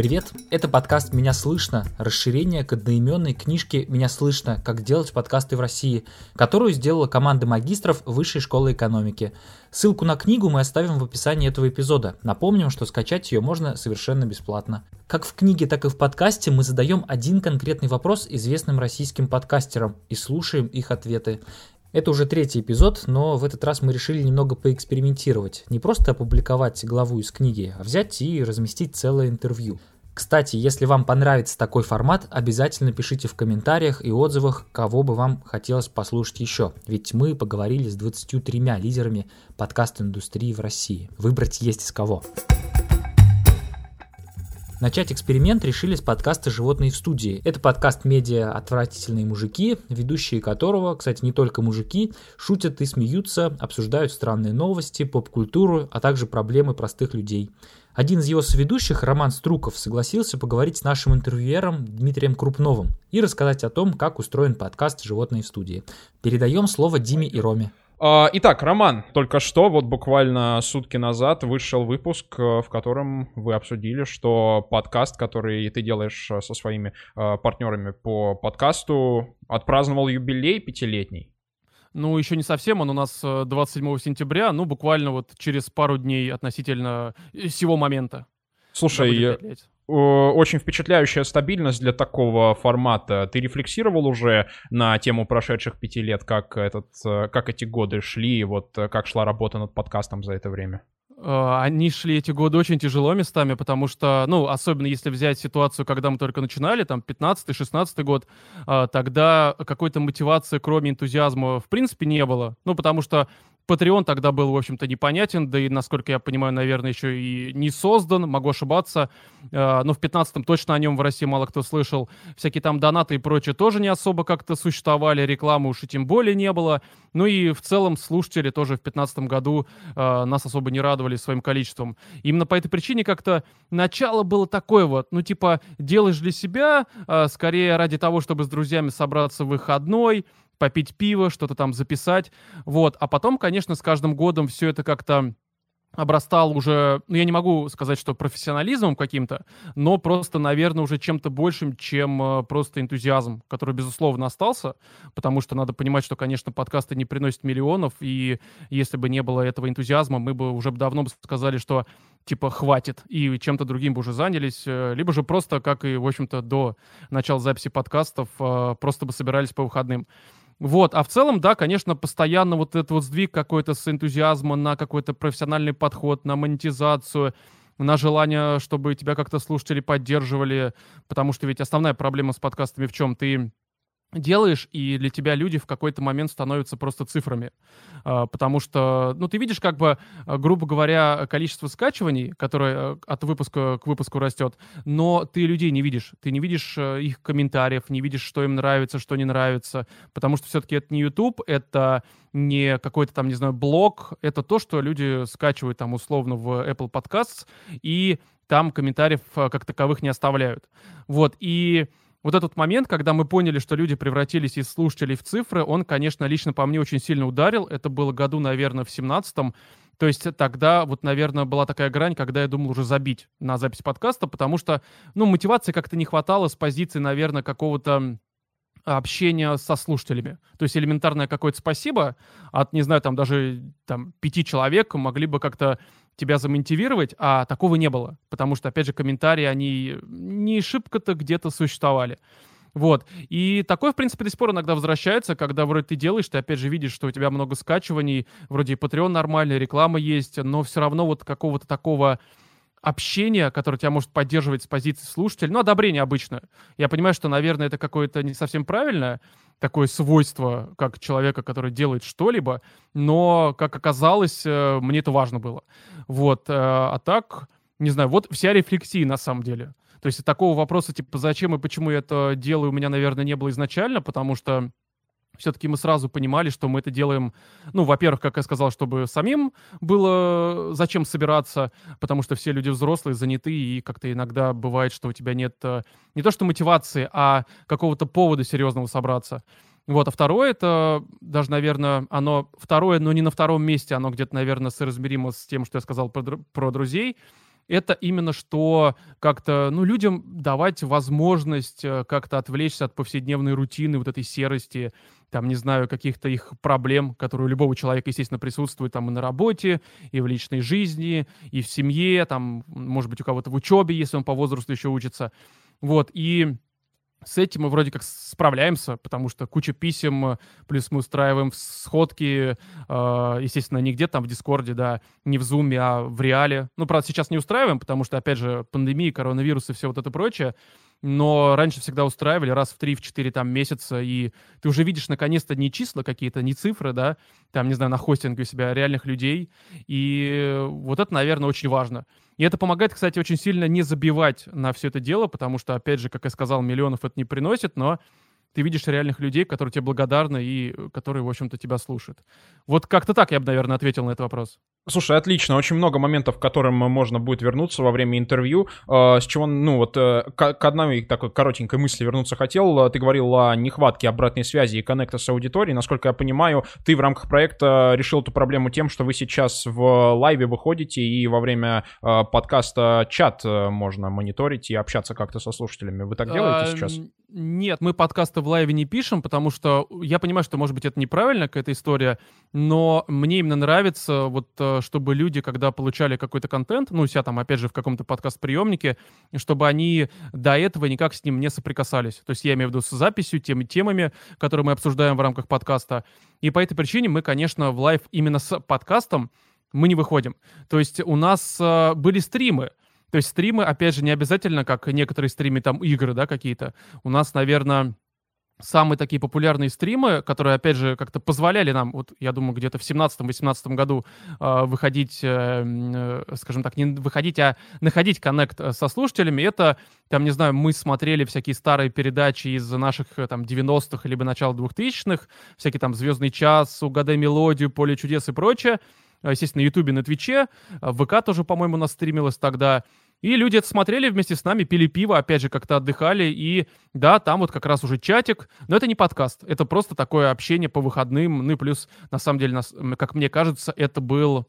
Привет, это подкаст «Меня слышно», расширение к одноименной книжке «Меня слышно. Как делать подкасты в России», которую сделала команда магистров Высшей школы экономики. Ссылку на книгу мы оставим в описании этого эпизода. Напомним, что скачать ее можно совершенно бесплатно. Как в книге, так и в подкасте мы задаем один конкретный вопрос известным российским подкастерам и слушаем их ответы. Это уже третий эпизод, но в этот раз мы решили немного поэкспериментировать. Не просто опубликовать главу из книги, а взять и разместить целое интервью. Кстати, если вам понравится такой формат, обязательно пишите в комментариях и отзывах, кого бы вам хотелось послушать еще. Ведь мы поговорили с 23 лидерами подкаст-индустрии в России. Выбрать есть из кого. Начать эксперимент решили с подкаста «Животные в студии». Это подкаст медиа «Отвратительные мужики», ведущие которого, кстати, не только мужики, шутят и смеются, обсуждают странные новости, поп-культуру, а также проблемы простых людей. Один из его соведущих, Роман Струков, согласился поговорить с нашим интервьюером Дмитрием Крупновым и рассказать о том, как устроен подкаст «Животные в студии». Передаем слово Диме и Роме. А, итак, Роман, только что, вот буквально сутки назад вышел выпуск, э, в котором вы обсудили, что подкаст, который ты делаешь э, со своими э, партнерами по подкасту, отпраздновал юбилей пятилетний. Ну, еще не совсем, он у нас 27 сентября, ну, буквально вот через пару дней относительно сего момента. Слушай, очень впечатляющая стабильность для такого формата. Ты рефлексировал уже на тему прошедших пяти лет, как, этот, э, как эти годы шли, вот э, как шла работа над подкастом за это время? Э, они шли эти годы очень тяжело местами, потому что, ну, особенно если взять ситуацию, когда мы только начинали, там, 15-16 год, тогда какой-то мотивации, кроме энтузиазма, в принципе, не было. Ну, потому что Patreon тогда был, в общем-то, непонятен, да и, насколько я понимаю, наверное, еще и не создан, могу ошибаться. Э, но в 15-м точно о нем в России мало кто слышал. Всякие там донаты и прочее тоже не особо как-то существовали, рекламы уж и тем более не было. Ну и в целом слушатели тоже в 15 году э, нас особо не радовали своим количеством. Именно по этой причине как-то начало было такое вот, ну типа делаешь для себя, э, скорее ради того, чтобы с друзьями собраться в выходной, попить пиво, что-то там записать. Вот. А потом, конечно, с каждым годом все это как-то обрастал уже, ну, я не могу сказать, что профессионализмом каким-то, но просто, наверное, уже чем-то большим, чем э, просто энтузиазм, который, безусловно, остался, потому что надо понимать, что, конечно, подкасты не приносят миллионов, и если бы не было этого энтузиазма, мы бы уже давно бы сказали, что типа хватит, и чем-то другим бы уже занялись, э, либо же просто, как и, в общем-то, до начала записи подкастов, э, просто бы собирались по выходным. Вот, а в целом, да, конечно, постоянно вот этот вот сдвиг какой-то с энтузиазма на какой-то профессиональный подход, на монетизацию, на желание, чтобы тебя как-то слушатели поддерживали, потому что ведь основная проблема с подкастами в чем? Ты делаешь, и для тебя люди в какой-то момент становятся просто цифрами. А, потому что, ну, ты видишь, как бы, а, грубо говоря, количество скачиваний, которое а, от выпуска к выпуску растет, но ты людей не видишь. Ты не видишь их комментариев, не видишь, что им нравится, что не нравится. Потому что все-таки это не YouTube, это не какой-то там, не знаю, блог, это то, что люди скачивают там условно в Apple Podcasts, и там комментариев как таковых не оставляют. Вот, и вот этот момент, когда мы поняли, что люди превратились из слушателей в цифры, он, конечно, лично по мне очень сильно ударил. Это было году, наверное, в 17-м. То есть тогда вот, наверное, была такая грань, когда я думал уже забить на запись подкаста, потому что, ну, мотивации как-то не хватало с позиции, наверное, какого-то общения со слушателями. То есть элементарное какое-то спасибо от, не знаю, там даже там, пяти человек могли бы как-то тебя замотивировать, а такого не было. Потому что, опять же, комментарии, они не шибко-то где-то существовали. Вот. И такое, в принципе, до сих пор иногда возвращается, когда вроде ты делаешь, ты опять же видишь, что у тебя много скачиваний, вроде и Patreon нормальный, реклама есть, но все равно вот какого-то такого общения, которое тебя может поддерживать с позиции слушателя, ну, одобрение обычно. Я понимаю, что, наверное, это какое-то не совсем правильное такое свойство, как человека, который делает что-либо, но, как оказалось, э, мне это важно было. Вот. Э, а так, не знаю, вот вся рефлексия на самом деле. То есть такого вопроса, типа, зачем и почему я это делаю, у меня, наверное, не было изначально, потому что все-таки мы сразу понимали, что мы это делаем, ну, во-первых, как я сказал, чтобы самим было зачем собираться, потому что все люди взрослые, заняты, и как-то иногда бывает, что у тебя нет э, не то что мотивации, а какого-то повода серьезного собраться. Вот, а второе, это даже, наверное, оно второе, но не на втором месте, оно где-то, наверное, соразмеримо с тем, что я сказал про, про друзей, это именно что как-то, ну, людям давать возможность э, как-то отвлечься от повседневной рутины, вот этой серости, там, не знаю, каких-то их проблем, которые у любого человека, естественно, присутствуют там и на работе, и в личной жизни, и в семье, там, может быть, у кого-то в учебе, если он по возрасту еще учится. Вот, и с этим мы вроде как справляемся, потому что куча писем, плюс мы устраиваем сходки, э, естественно, не где там в Дискорде, да, не в Зуме, а в Реале. Ну, правда, сейчас не устраиваем, потому что, опять же, пандемия, коронавирус и все вот это прочее но раньше всегда устраивали раз в 3-4 там месяца, и ты уже видишь наконец-то не числа какие-то, не цифры, да, там, не знаю, на хостинге у себя реальных людей, и вот это, наверное, очень важно. И это помогает, кстати, очень сильно не забивать на все это дело, потому что, опять же, как я сказал, миллионов это не приносит, но ты видишь реальных людей, которые тебе благодарны и которые, в общем-то, тебя слушают. Вот как-то так я бы, наверное, ответил на этот вопрос. Слушай, отлично. Очень много моментов, к которым можно будет вернуться во время интервью. А, с чего, ну вот, э, к одной такой коротенькой мысли вернуться хотел. Ты говорил о нехватке обратной связи и коннекта с аудиторией. Насколько я понимаю, ты в рамках проекта решил эту проблему тем, что вы сейчас в лайве выходите и во время э, подкаста чат э, можно мониторить и общаться как-то со слушателями. Вы так делаете сейчас? Нет, мы подкасты в лайве не пишем, потому что я понимаю, что, может быть, это неправильно, какая-то история, но мне именно нравится вот чтобы люди, когда получали какой-то контент, ну, у себя там, опять же, в каком-то подкаст-приемнике, чтобы они до этого никак с ним не соприкасались. То есть я имею в виду с записью, теми темами, которые мы обсуждаем в рамках подкаста. И по этой причине мы, конечно, в live именно с подкастом мы не выходим. То есть у нас э, были стримы, то есть стримы, опять же, не обязательно, как некоторые стримы, там, игры, да, какие-то. У нас, наверное, самые такие популярные стримы, которые, опять же, как-то позволяли нам, вот я думаю, где-то в 17-18 году э, выходить, э, скажем так, не выходить, а находить коннект э, со слушателями, это, там, не знаю, мы смотрели всякие старые передачи из наших, э, там, 90-х, либо начала 2000-х, всякие там «Звездный час», «Угадай мелодию», «Поле чудес» и прочее, естественно, на Ютубе, на Твиче, в ВК тоже, по-моему, нас стримилось тогда, и люди это смотрели вместе с нами, пили пиво, опять же, как-то отдыхали. И да, там вот как раз уже чатик. Но это не подкаст. Это просто такое общение по выходным. Ну и плюс, на самом деле, нас, как мне кажется, это был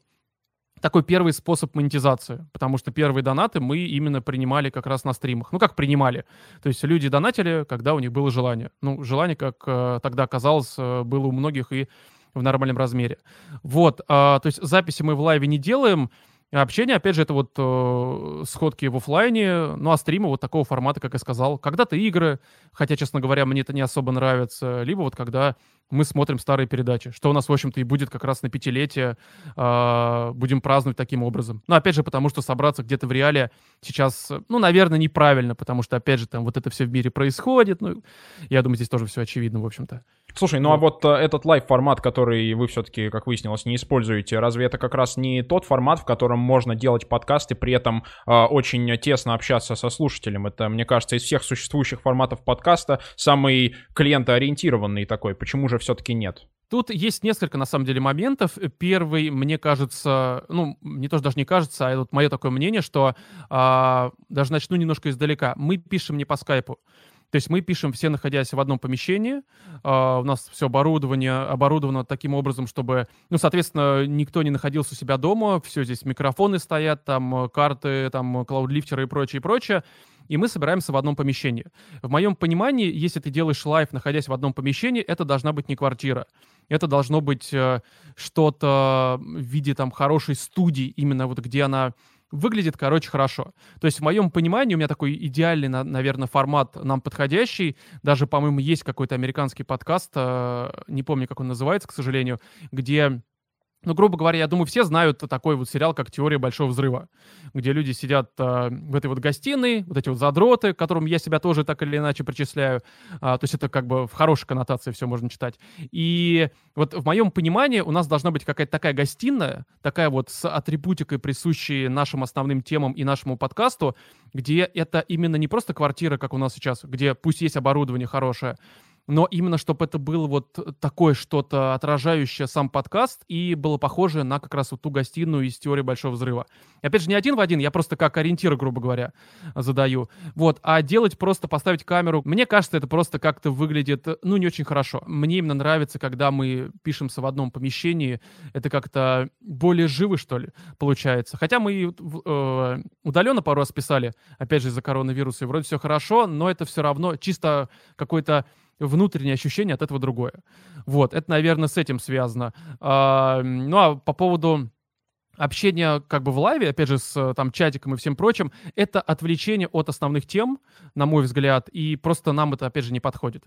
такой первый способ монетизации, потому что первые донаты мы именно принимали как раз на стримах. Ну, как принимали? То есть люди донатили, когда у них было желание. Ну, желание, как э, тогда оказалось, э, было у многих и в нормальном размере. Вот, э, то есть записи мы в лайве не делаем, Общение, опять же, это вот э, сходки в офлайне, ну а стримы вот такого формата, как я сказал. Когда-то игры, хотя, честно говоря, мне это не особо нравится, либо вот когда мы смотрим старые передачи, что у нас, в общем-то, и будет как раз на пятилетие, э, будем праздновать таким образом. Но опять же, потому что собраться где-то в реале сейчас, ну, наверное, неправильно, потому что, опять же, там вот это все в мире происходит, ну, я думаю, здесь тоже все очевидно, в общем-то. Слушай, ну а вот э, этот live-формат, который вы все-таки, как выяснилось, не используете, разве это как раз не тот формат, в котором можно делать подкасты, при этом э, очень тесно общаться со слушателем? Это, мне кажется, из всех существующих форматов подкаста самый клиентоориентированный такой. Почему же все-таки нет? Тут есть несколько, на самом деле, моментов. Первый, мне кажется, ну, не то, что даже не кажется, а вот мое такое мнение, что а, даже начну немножко издалека. Мы пишем не по скайпу. То есть мы пишем все, находясь в одном помещении. Uh, у нас все оборудование оборудовано таким образом, чтобы, ну, соответственно, никто не находился у себя дома. Все здесь микрофоны стоят, там карты, там клаудлифтеры и прочее, и прочее. И мы собираемся в одном помещении. В моем понимании, если ты делаешь live, находясь в одном помещении, это должна быть не квартира. Это должно быть э, что-то в виде там хорошей студии, именно вот где она выглядит, короче, хорошо. То есть в моем понимании у меня такой идеальный, наверное, формат нам подходящий. Даже, по-моему, есть какой-то американский подкаст, э, не помню, как он называется, к сожалению, где ну, грубо говоря, я думаю, все знают такой вот сериал, как «Теория большого взрыва», где люди сидят э, в этой вот гостиной, вот эти вот задроты, к которым я себя тоже так или иначе причисляю. А, то есть это как бы в хорошей коннотации все можно читать. И вот в моем понимании у нас должна быть какая-то такая гостиная, такая вот с атрибутикой, присущей нашим основным темам и нашему подкасту, где это именно не просто квартира, как у нас сейчас, где пусть есть оборудование хорошее, но именно чтобы это было вот такое что-то отражающее сам подкаст и было похоже на как раз вот ту гостиную из теории Большого Взрыва. И опять же, не один в один, я просто как ориентир, грубо говоря, задаю. Вот, а делать просто, поставить камеру, мне кажется, это просто как-то выглядит, ну, не очень хорошо. Мне именно нравится, когда мы пишемся в одном помещении, это как-то более живы, что ли, получается. Хотя мы э, удаленно пару раз писали, опять же, из-за коронавируса, и вроде все хорошо, но это все равно чисто какой-то внутреннее ощущение от этого другое. Вот, это, наверное, с этим связано. А, ну, а по поводу общения как бы в лайве, опять же, с там чатиком и всем прочим, это отвлечение от основных тем, на мой взгляд, и просто нам это, опять же, не подходит.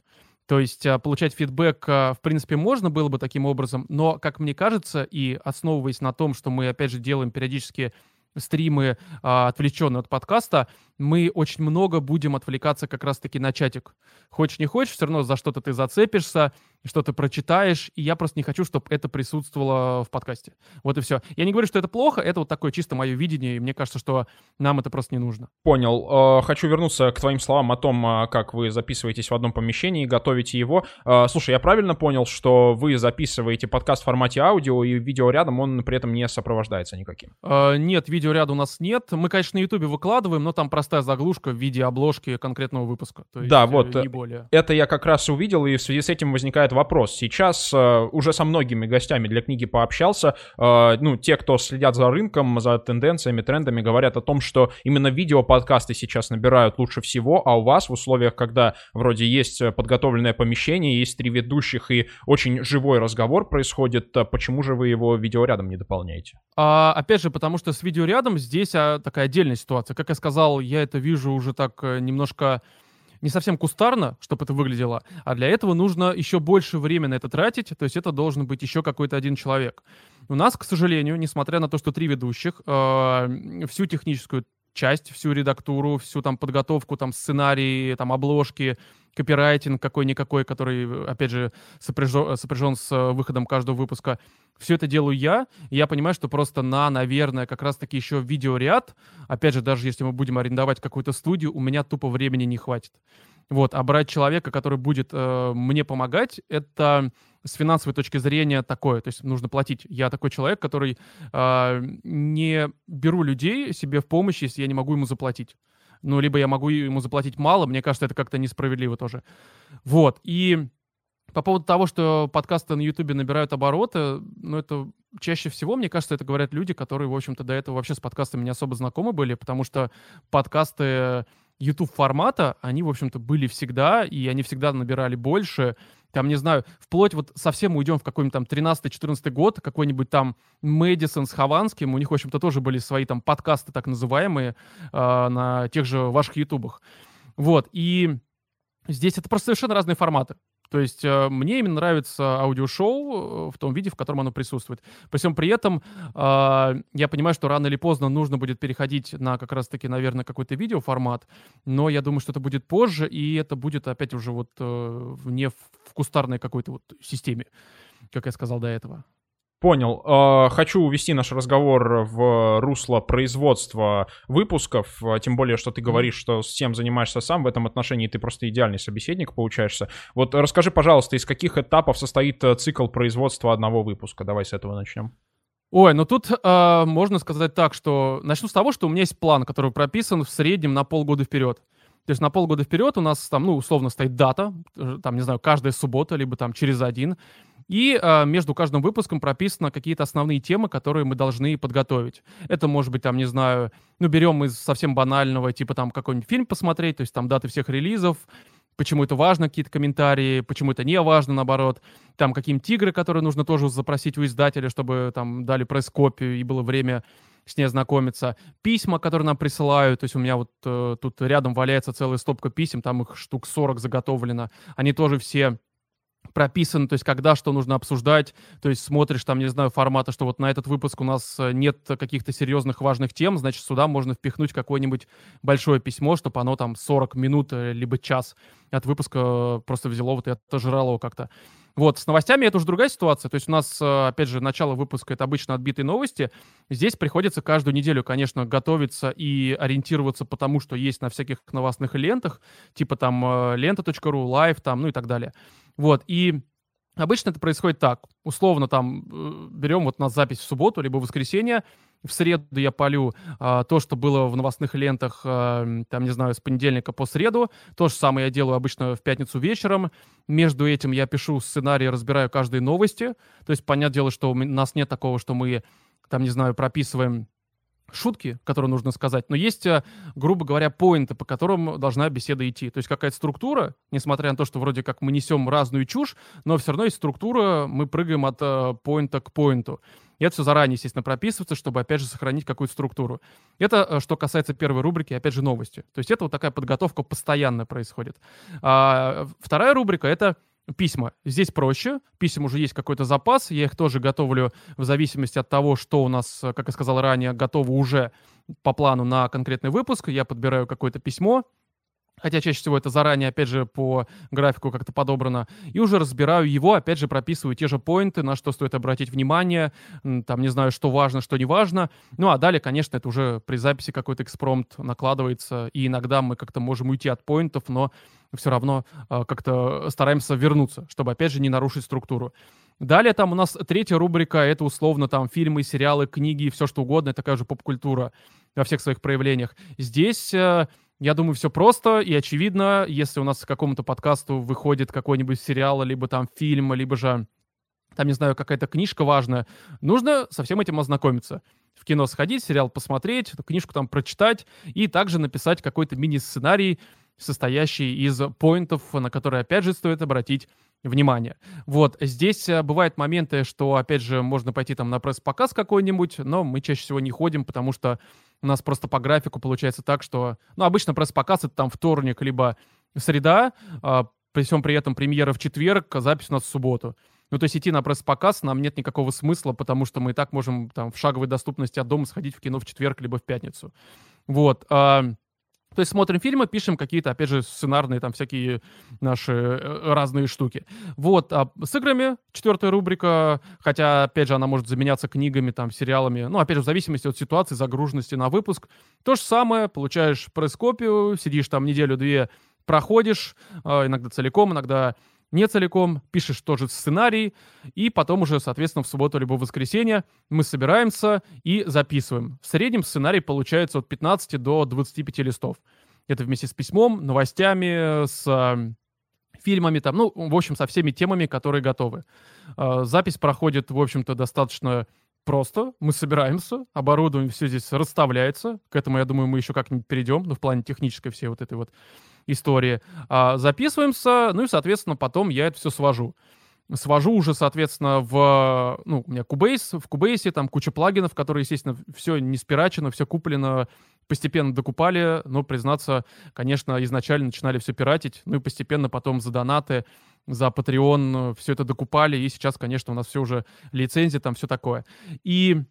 То есть а, получать фидбэк, а, в принципе, можно было бы таким образом, но, как мне кажется, и основываясь на том, что мы, опять же, делаем периодически стримы, а, отвлеченные от подкаста, мы очень много будем отвлекаться как раз-таки на чатик. Хочешь не хочешь, все равно за что-то ты зацепишься, что-то прочитаешь, и я просто не хочу, чтобы это присутствовало в подкасте. Вот и все. Я не говорю, что это плохо, это вот такое чисто мое видение, и мне кажется, что нам это просто не нужно. Понял. Э, хочу вернуться к твоим словам о том, э, как вы записываетесь в одном помещении и готовите его. Э, слушай, я правильно понял, что вы записываете подкаст в формате аудио, и видео рядом он при этом не сопровождается никаким? Нет, видео ряда у нас нет. Мы, конечно, на Ютубе выкладываем, но там простая заглушка в виде обложки конкретного выпуска. То есть, да, вот. Не более. Это я как раз увидел, и в связи с этим возникает вопрос. Сейчас э, уже со многими гостями для книги пообщался. Э, ну, те, кто следят за рынком, за тенденциями, трендами, говорят о том, что именно видео-подкасты сейчас набирают лучше всего, а у вас в условиях, когда вроде есть подготовленное помещение, есть три ведущих и очень живой разговор происходит, э, почему же вы его видеорядом не дополняете? А, опять же, потому что с видеорядом здесь а, такая отдельная ситуация. Как я сказал, я это вижу уже так э, немножко не совсем кустарно, чтобы это выглядело, а для этого нужно еще больше времени на это тратить, то есть это должен быть еще какой-то один человек. У нас, к сожалению, несмотря на то, что три ведущих, э, всю техническую часть, всю редактуру, всю там подготовку, там сценарии, там обложки, копирайтинг какой-никакой, который, опять же, сопряжен, сопряжен с э, выходом каждого выпуска. Все это делаю я, и я понимаю, что просто на, наверное, как раз-таки еще видеоряд, опять же, даже если мы будем арендовать какую-то студию, у меня тупо времени не хватит. Вот, а брать человека, который будет э, мне помогать, это с финансовой точки зрения такое, то есть нужно платить. Я такой человек, который э, не беру людей себе в помощь, если я не могу ему заплатить. Ну, либо я могу ему заплатить мало, мне кажется, это как-то несправедливо тоже. Вот, и по поводу того, что подкасты на Ютубе набирают обороты, ну, это чаще всего, мне кажется, это говорят люди, которые, в общем-то, до этого вообще с подкастами не особо знакомы были, потому что подкасты YouTube формата, они, в общем-то, были всегда, и они всегда набирали больше. Там, не знаю, вплоть вот совсем уйдем в какой-нибудь там 13-14 год, какой-нибудь там Мэдисон с Хованским, у них, в общем-то, тоже были свои там подкасты так называемые э, на тех же ваших ютубах. Вот, и здесь это просто совершенно разные форматы. То есть э, мне именно нравится аудиошоу э, в том виде, в котором оно присутствует. При всем при этом э, я понимаю, что рано или поздно нужно будет переходить на как раз-таки, наверное, какой-то видеоформат, но я думаю, что это будет позже, и это будет опять уже вот не в кустарной какой-то вот системе, как я сказал до этого. Понял. А, хочу увести наш разговор в русло производства выпусков, а, тем более, что ты говоришь, что всем занимаешься сам, в этом отношении ты просто идеальный собеседник получаешься. Вот расскажи, пожалуйста, из каких этапов состоит э, цикл производства одного выпуска? Давай с этого начнем. Ой, ну тут э, можно сказать так, что начну с того, что у меня есть план, который прописан в среднем на полгода вперед. То есть на полгода вперед у нас там, ну, условно стоит дата, э, там, не знаю, каждая суббота, либо там через один. И э, между каждым выпуском прописаны какие-то основные темы, которые мы должны подготовить. Это может быть, там, не знаю, ну, берем из совсем банального, типа там какой-нибудь фильм посмотреть, то есть там даты всех релизов, почему это важно, какие-то комментарии, почему это не важно, наоборот. Там какие-нибудь тигры, которые нужно тоже запросить у издателя, чтобы там дали пресс-копию и было время с ней ознакомиться. Письма, которые нам присылают, то есть у меня вот э, тут рядом валяется целая стопка писем, там их штук 40 заготовлено. Они тоже все прописано, то есть когда что нужно обсуждать, то есть смотришь там, не знаю, формата, что вот на этот выпуск у нас э, нет каких-то серьезных важных тем, значит, сюда можно впихнуть какое-нибудь большое письмо, чтобы оно там 40 минут э, либо час от выпуска просто взяло вот и отожрало как-то. Вот, с новостями это уже другая ситуация. То есть у нас, э, опять же, начало выпуска — это обычно отбитые новости. Здесь приходится каждую неделю, конечно, готовиться и ориентироваться по тому, что есть на всяких новостных лентах, типа там э, лента.ру, Life там, ну и так далее. Вот, и Обычно это происходит так. Условно там э, берем вот на запись в субботу либо в воскресенье. В среду я полю а, то, что было в новостных лентах, а, там, не знаю, с понедельника по среду. То же самое я делаю обычно в пятницу вечером. Между этим я пишу сценарий, разбираю каждые новости. То есть, понятное дело, что у нас нет такого, что мы, там, не знаю, прописываем шутки, которые нужно сказать, но есть, э, грубо говоря, поинты, по которым должна беседа идти. То есть какая-то структура, несмотря на то, что вроде как мы несем разную чушь, но все равно есть структура, мы прыгаем от э, поинта к поинту. И это все заранее, естественно, прописывается, чтобы, опять же, сохранить какую-то структуру. Это э, что касается первой рубрики, опять же, новости. То есть это вот такая подготовка постоянно происходит. А, вторая рубрика — это письма. Здесь проще. Писем уже есть какой-то запас. Я их тоже готовлю в зависимости от того, что у нас, как я сказал ранее, готово уже по плану на конкретный выпуск. Я подбираю какое-то письмо, хотя чаще всего это заранее, опять же, по графику как-то подобрано, и уже разбираю его, опять же, прописываю те же поинты, на что стоит обратить внимание, там, не знаю, что важно, что не важно. Ну, а далее, конечно, это уже при записи какой-то экспромт накладывается, и иногда мы как-то можем уйти от поинтов, но все равно э, как-то стараемся вернуться, чтобы, опять же, не нарушить структуру. Далее там у нас третья рубрика, это условно там фильмы, сериалы, книги, все что угодно, такая же поп-культура во всех своих проявлениях. Здесь... Э, я думаю, все просто и очевидно. Если у нас к какому-то подкасту выходит какой-нибудь сериал, либо там фильм, либо же, там, не знаю, какая-то книжка важная, нужно со всем этим ознакомиться. В кино сходить, сериал посмотреть, книжку там прочитать и также написать какой-то мини-сценарий, состоящий из поинтов, на которые, опять же, стоит обратить внимание. Вот, здесь э, бывают моменты, что, опять же, можно пойти там на пресс-показ какой-нибудь, но мы чаще всего не ходим, потому что у нас просто по графику получается так, что, ну, обычно пресс-показ это там вторник, либо среда, а, при всем при этом премьера в четверг, а запись у нас в субботу. Ну, то есть идти на пресс-показ нам нет никакого смысла, потому что мы и так можем там в шаговой доступности от дома сходить в кино в четверг, либо в пятницу. Вот. А, то есть смотрим фильмы, пишем какие-то, опять же, сценарные там всякие наши э, разные штуки. Вот, а с играми четвертая рубрика, хотя, опять же, она может заменяться книгами, там, сериалами, ну, опять же, в зависимости от ситуации, загруженности на выпуск. То же самое, получаешь пресс-копию, сидишь там неделю-две, проходишь, а, иногда целиком, иногда не целиком, пишешь тоже сценарий, и потом уже, соответственно, в субботу либо в воскресенье мы собираемся и записываем. В среднем сценарий получается от 15 до 25 листов. Это вместе с письмом, новостями, с фильмами, там, ну, в общем, со всеми темами, которые готовы. Э, запись проходит, в общем-то, достаточно просто. Мы собираемся, оборудование все здесь расставляется. К этому, я думаю, мы еще как-нибудь перейдем, ну, в плане технической всей вот этой вот истории. А, записываемся, ну и, соответственно, потом я это все свожу. Свожу уже, соответственно, в, ну, у меня Cubase, в Cubase там куча плагинов, которые, естественно, все не спирачено, все куплено, постепенно докупали, но, признаться, конечно, изначально начинали все пиратить, ну и постепенно потом за донаты, за Patreon все это докупали, и сейчас, конечно, у нас все уже лицензии, там все такое. И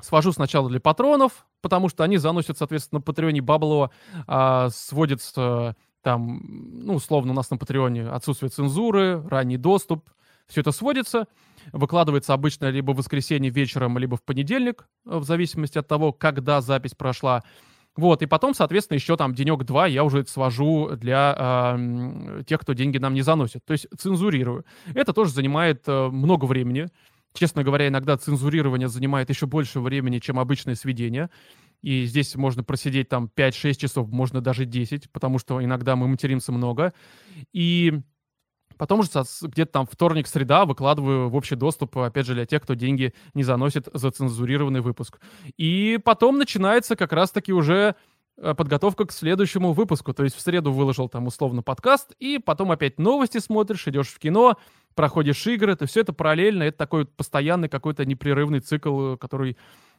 свожу сначала для патронов, потому что они заносят, соответственно, на Патреоне Баблова, а, сводится там, ну, условно, у нас на Патреоне отсутствие цензуры, ранний доступ, все это сводится, выкладывается обычно либо в воскресенье вечером, либо в понедельник, э, в зависимости от того, когда запись прошла. Вот, и потом, соответственно, еще там денек-два я уже это свожу для э, тех, кто деньги нам не заносит. То есть цензурирую. Это тоже занимает э, много времени. Честно говоря, иногда цензурирование занимает еще больше времени, чем обычное сведение. И здесь можно просидеть там 5-6 часов, можно даже 10, потому что иногда мы материмся много. И Потом уже где-то там вторник, среда выкладываю в общий доступ, опять же, для тех, кто деньги не заносит за цензурированный выпуск. И потом начинается как раз-таки уже подготовка к следующему выпуску. То есть в среду выложил там условно подкаст, и потом опять новости смотришь, идешь в кино, проходишь игры, то все это параллельно, это такой постоянный какой-то непрерывный цикл, который,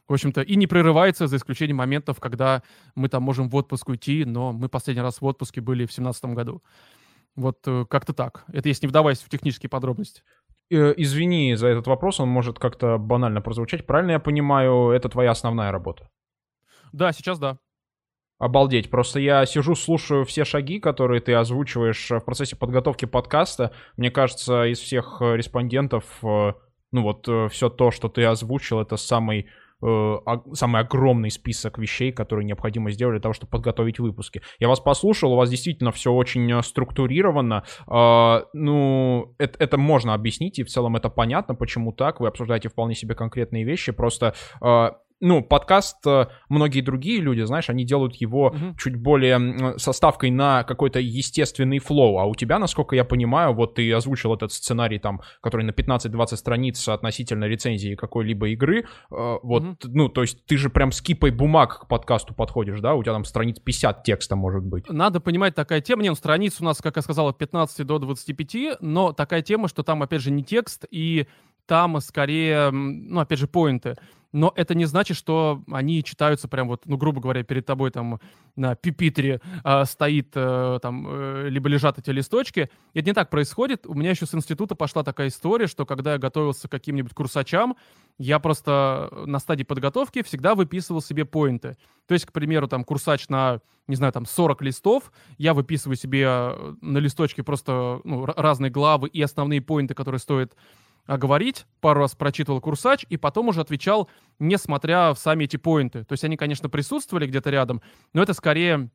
в общем-то, и не прерывается, за исключением моментов, когда мы там можем в отпуск уйти, но мы последний раз в отпуске были в 2017 году. Вот э, как-то так. Это если не вдаваясь в технические подробности. Э, извини за этот вопрос, он может как-то банально прозвучать. Правильно я понимаю, это твоя основная работа? Да, сейчас да. Обалдеть. Просто я сижу, слушаю все шаги, которые ты озвучиваешь в процессе подготовки подкаста. Мне кажется, из всех респондентов, э, ну вот, э, все то, что ты озвучил, это самый э, самый огромный список вещей, которые необходимо сделать для того, чтобы подготовить выпуски. Я вас послушал, у вас действительно все очень структурировано. А, ну, это, это можно объяснить, и в целом это понятно, почему так. Вы обсуждаете вполне себе конкретные вещи. Просто а, ну, подкаст, э, многие другие люди, знаешь, они делают его угу. чуть более составкой на какой-то естественный флоу, а у тебя, насколько я понимаю, вот ты озвучил этот сценарий там, который на 15-20 страниц относительно рецензии какой-либо игры, э, вот, угу. ну, то есть ты же прям с кипой бумаг к подкасту подходишь, да, у тебя там страниц 50 текста может быть. Надо понимать такая тема, не, ну, страниц у нас, как я сказал, от 15 до 25, но такая тема, что там, опять же, не текст, и там скорее, ну, опять же, поинты но это не значит, что они читаются прям вот, ну, грубо говоря, перед тобой там на пипитре э, стоит э, там, э, либо лежат эти листочки. Это не так происходит. У меня еще с института пошла такая история, что когда я готовился к каким-нибудь курсачам, я просто на стадии подготовки всегда выписывал себе поинты. То есть, к примеру, там курсач на, не знаю, там 40 листов, я выписываю себе э, на листочке просто ну, разные главы и основные поинты, которые стоят а говорить, пару раз прочитывал курсач и потом уже отвечал, несмотря в сами эти поинты. То есть они, конечно, присутствовали где-то рядом, но это скорее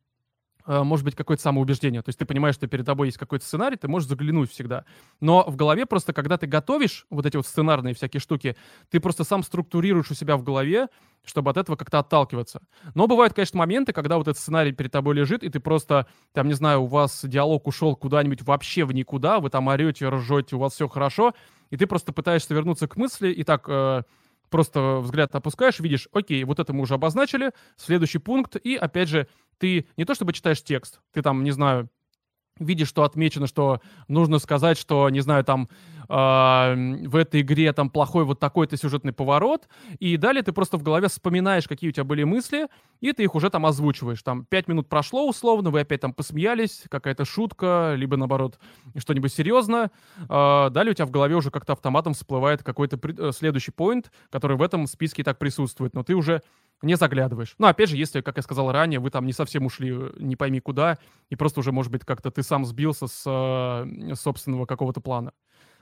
э, может быть какое-то самоубеждение. То есть ты понимаешь, что перед тобой есть какой-то сценарий, ты можешь заглянуть всегда. Но в голове просто, когда ты готовишь вот эти вот сценарные всякие штуки, ты просто сам структурируешь у себя в голове, чтобы от этого как-то отталкиваться. Но бывают, конечно, моменты, когда вот этот сценарий перед тобой лежит, и ты просто, там, не знаю, у вас диалог ушел куда-нибудь вообще в никуда, вы там орете, ржете, у вас все хорошо, и ты просто пытаешься вернуться к мысли, и так э, просто взгляд опускаешь, видишь, окей, вот это мы уже обозначили, следующий пункт, и опять же, ты не то чтобы читаешь текст, ты там, не знаю, видишь, что отмечено, что нужно сказать, что, не знаю, там э, в этой игре там плохой вот такой-то сюжетный поворот, и далее ты просто в голове вспоминаешь, какие у тебя были мысли, и ты их уже там озвучиваешь. Там пять минут прошло условно, вы опять там посмеялись, какая-то шутка, либо наоборот что-нибудь серьезное. Э, далее у тебя в голове уже как-то автоматом всплывает какой-то следующий поинт, который в этом списке и так присутствует, но ты уже не заглядываешь. Ну, опять же, если, как я сказал ранее, вы там не совсем ушли э, не пойми куда, и просто уже, может быть, как-то ты сам сбился с э, собственного какого-то плана.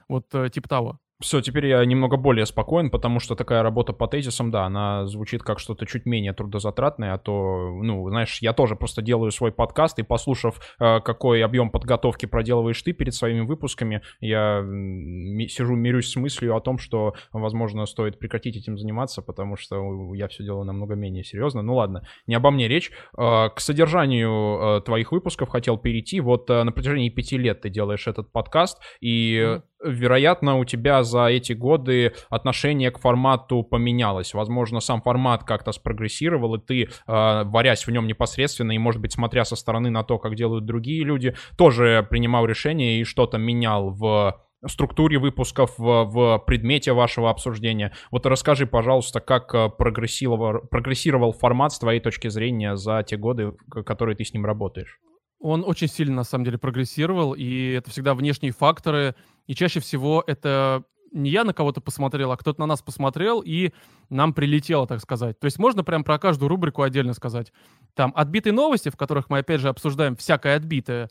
Вот э, типа того. Все, теперь я немного более спокоен, потому что такая работа по тезисам, да, она звучит как что-то чуть менее трудозатратное, а то, ну, знаешь, я тоже просто делаю свой подкаст, и послушав, э, какой объем подготовки проделываешь ты перед своими выпусками, я сижу, мирюсь с мыслью о том, что, возможно, стоит прекратить этим заниматься, потому что я все делаю намного менее серьезно. Ну ладно, не обо мне речь. Э, к содержанию э, твоих выпусков хотел перейти. Вот на протяжении пяти лет ты делаешь этот подкаст, и вероятно, у тебя за эти годы отношение к формату поменялось. Возможно, сам формат как-то спрогрессировал, и ты, э, варясь в нем непосредственно, и, может быть, смотря со стороны на то, как делают другие люди, тоже принимал решение и что-то менял в структуре выпусков, в, в предмете вашего обсуждения. Вот расскажи, пожалуйста, как э, прогрессировал, прогрессировал формат с твоей точки зрения за те годы, которые ты с ним работаешь. Он очень сильно, на самом деле, прогрессировал, и это всегда внешние факторы, и чаще всего это не я на кого-то посмотрел, а кто-то на нас посмотрел, и нам прилетело, так сказать. То есть можно прям про каждую рубрику отдельно сказать. Там отбитые новости, в которых мы, опять же, обсуждаем всякое отбитое,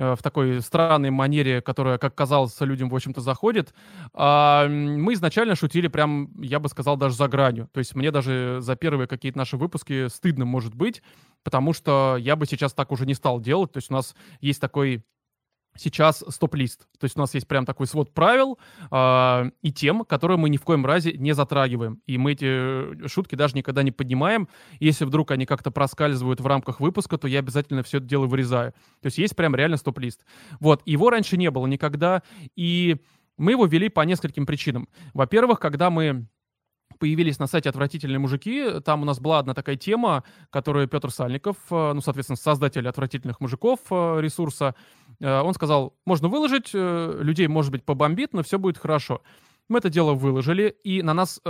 Э, в такой странной манере, которая, как казалось, людям, в общем-то, заходит, а, мы изначально шутили прям, я бы сказал, даже за гранью. То есть мне даже за первые какие-то наши выпуски стыдно может быть, потому что я бы сейчас так уже не стал делать. То есть у нас есть такой сейчас стоп-лист. То есть у нас есть прям такой свод правил э, и тем, которые мы ни в коем разе не затрагиваем. И мы эти шутки даже никогда не поднимаем. Если вдруг они как-то проскальзывают в рамках выпуска, то я обязательно все это дело вырезаю. То есть есть прям реально стоп-лист. Вот, его раньше не было никогда, и мы его ввели по нескольким причинам. Во-первых, когда мы появились на сайте «Отвратительные мужики». Там у нас была одна такая тема, которую Петр Сальников, э, ну, соответственно, создатель «Отвратительных мужиков» э, ресурса, э, он сказал, можно выложить, людей, может быть, побомбит, но все будет хорошо. Мы это дело выложили, и на нас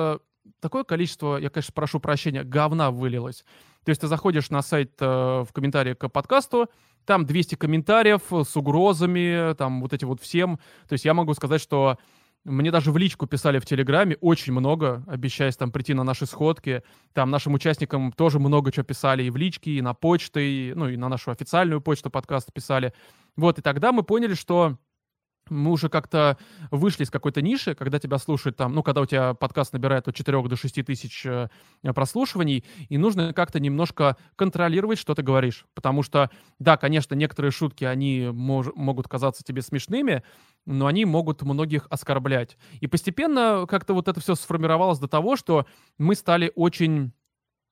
такое количество, я, конечно, прошу прощения, говна вылилось. То есть ты заходишь на сайт в комментарии к подкасту, там 200 комментариев с угрозами, там вот эти вот всем. То есть я могу сказать, что Мне даже в личку писали в Телеграме очень много, обещаясь там прийти на наши сходки. Там нашим участникам тоже много чего писали и в личке, и на почте, и, ну, и на нашу официальную почту подкаста писали. Вот, и тогда мы поняли, что мы уже как-то вышли из какой-то ниши, когда тебя слушают там, ну, когда у тебя подкаст набирает от 4 до 6 тысяч э, прослушиваний, и нужно как-то немножко контролировать, что ты говоришь. Потому что, да, конечно, некоторые шутки, они мож- могут казаться тебе смешными, но они могут многих оскорблять. И постепенно как-то вот это все сформировалось до того, что мы стали очень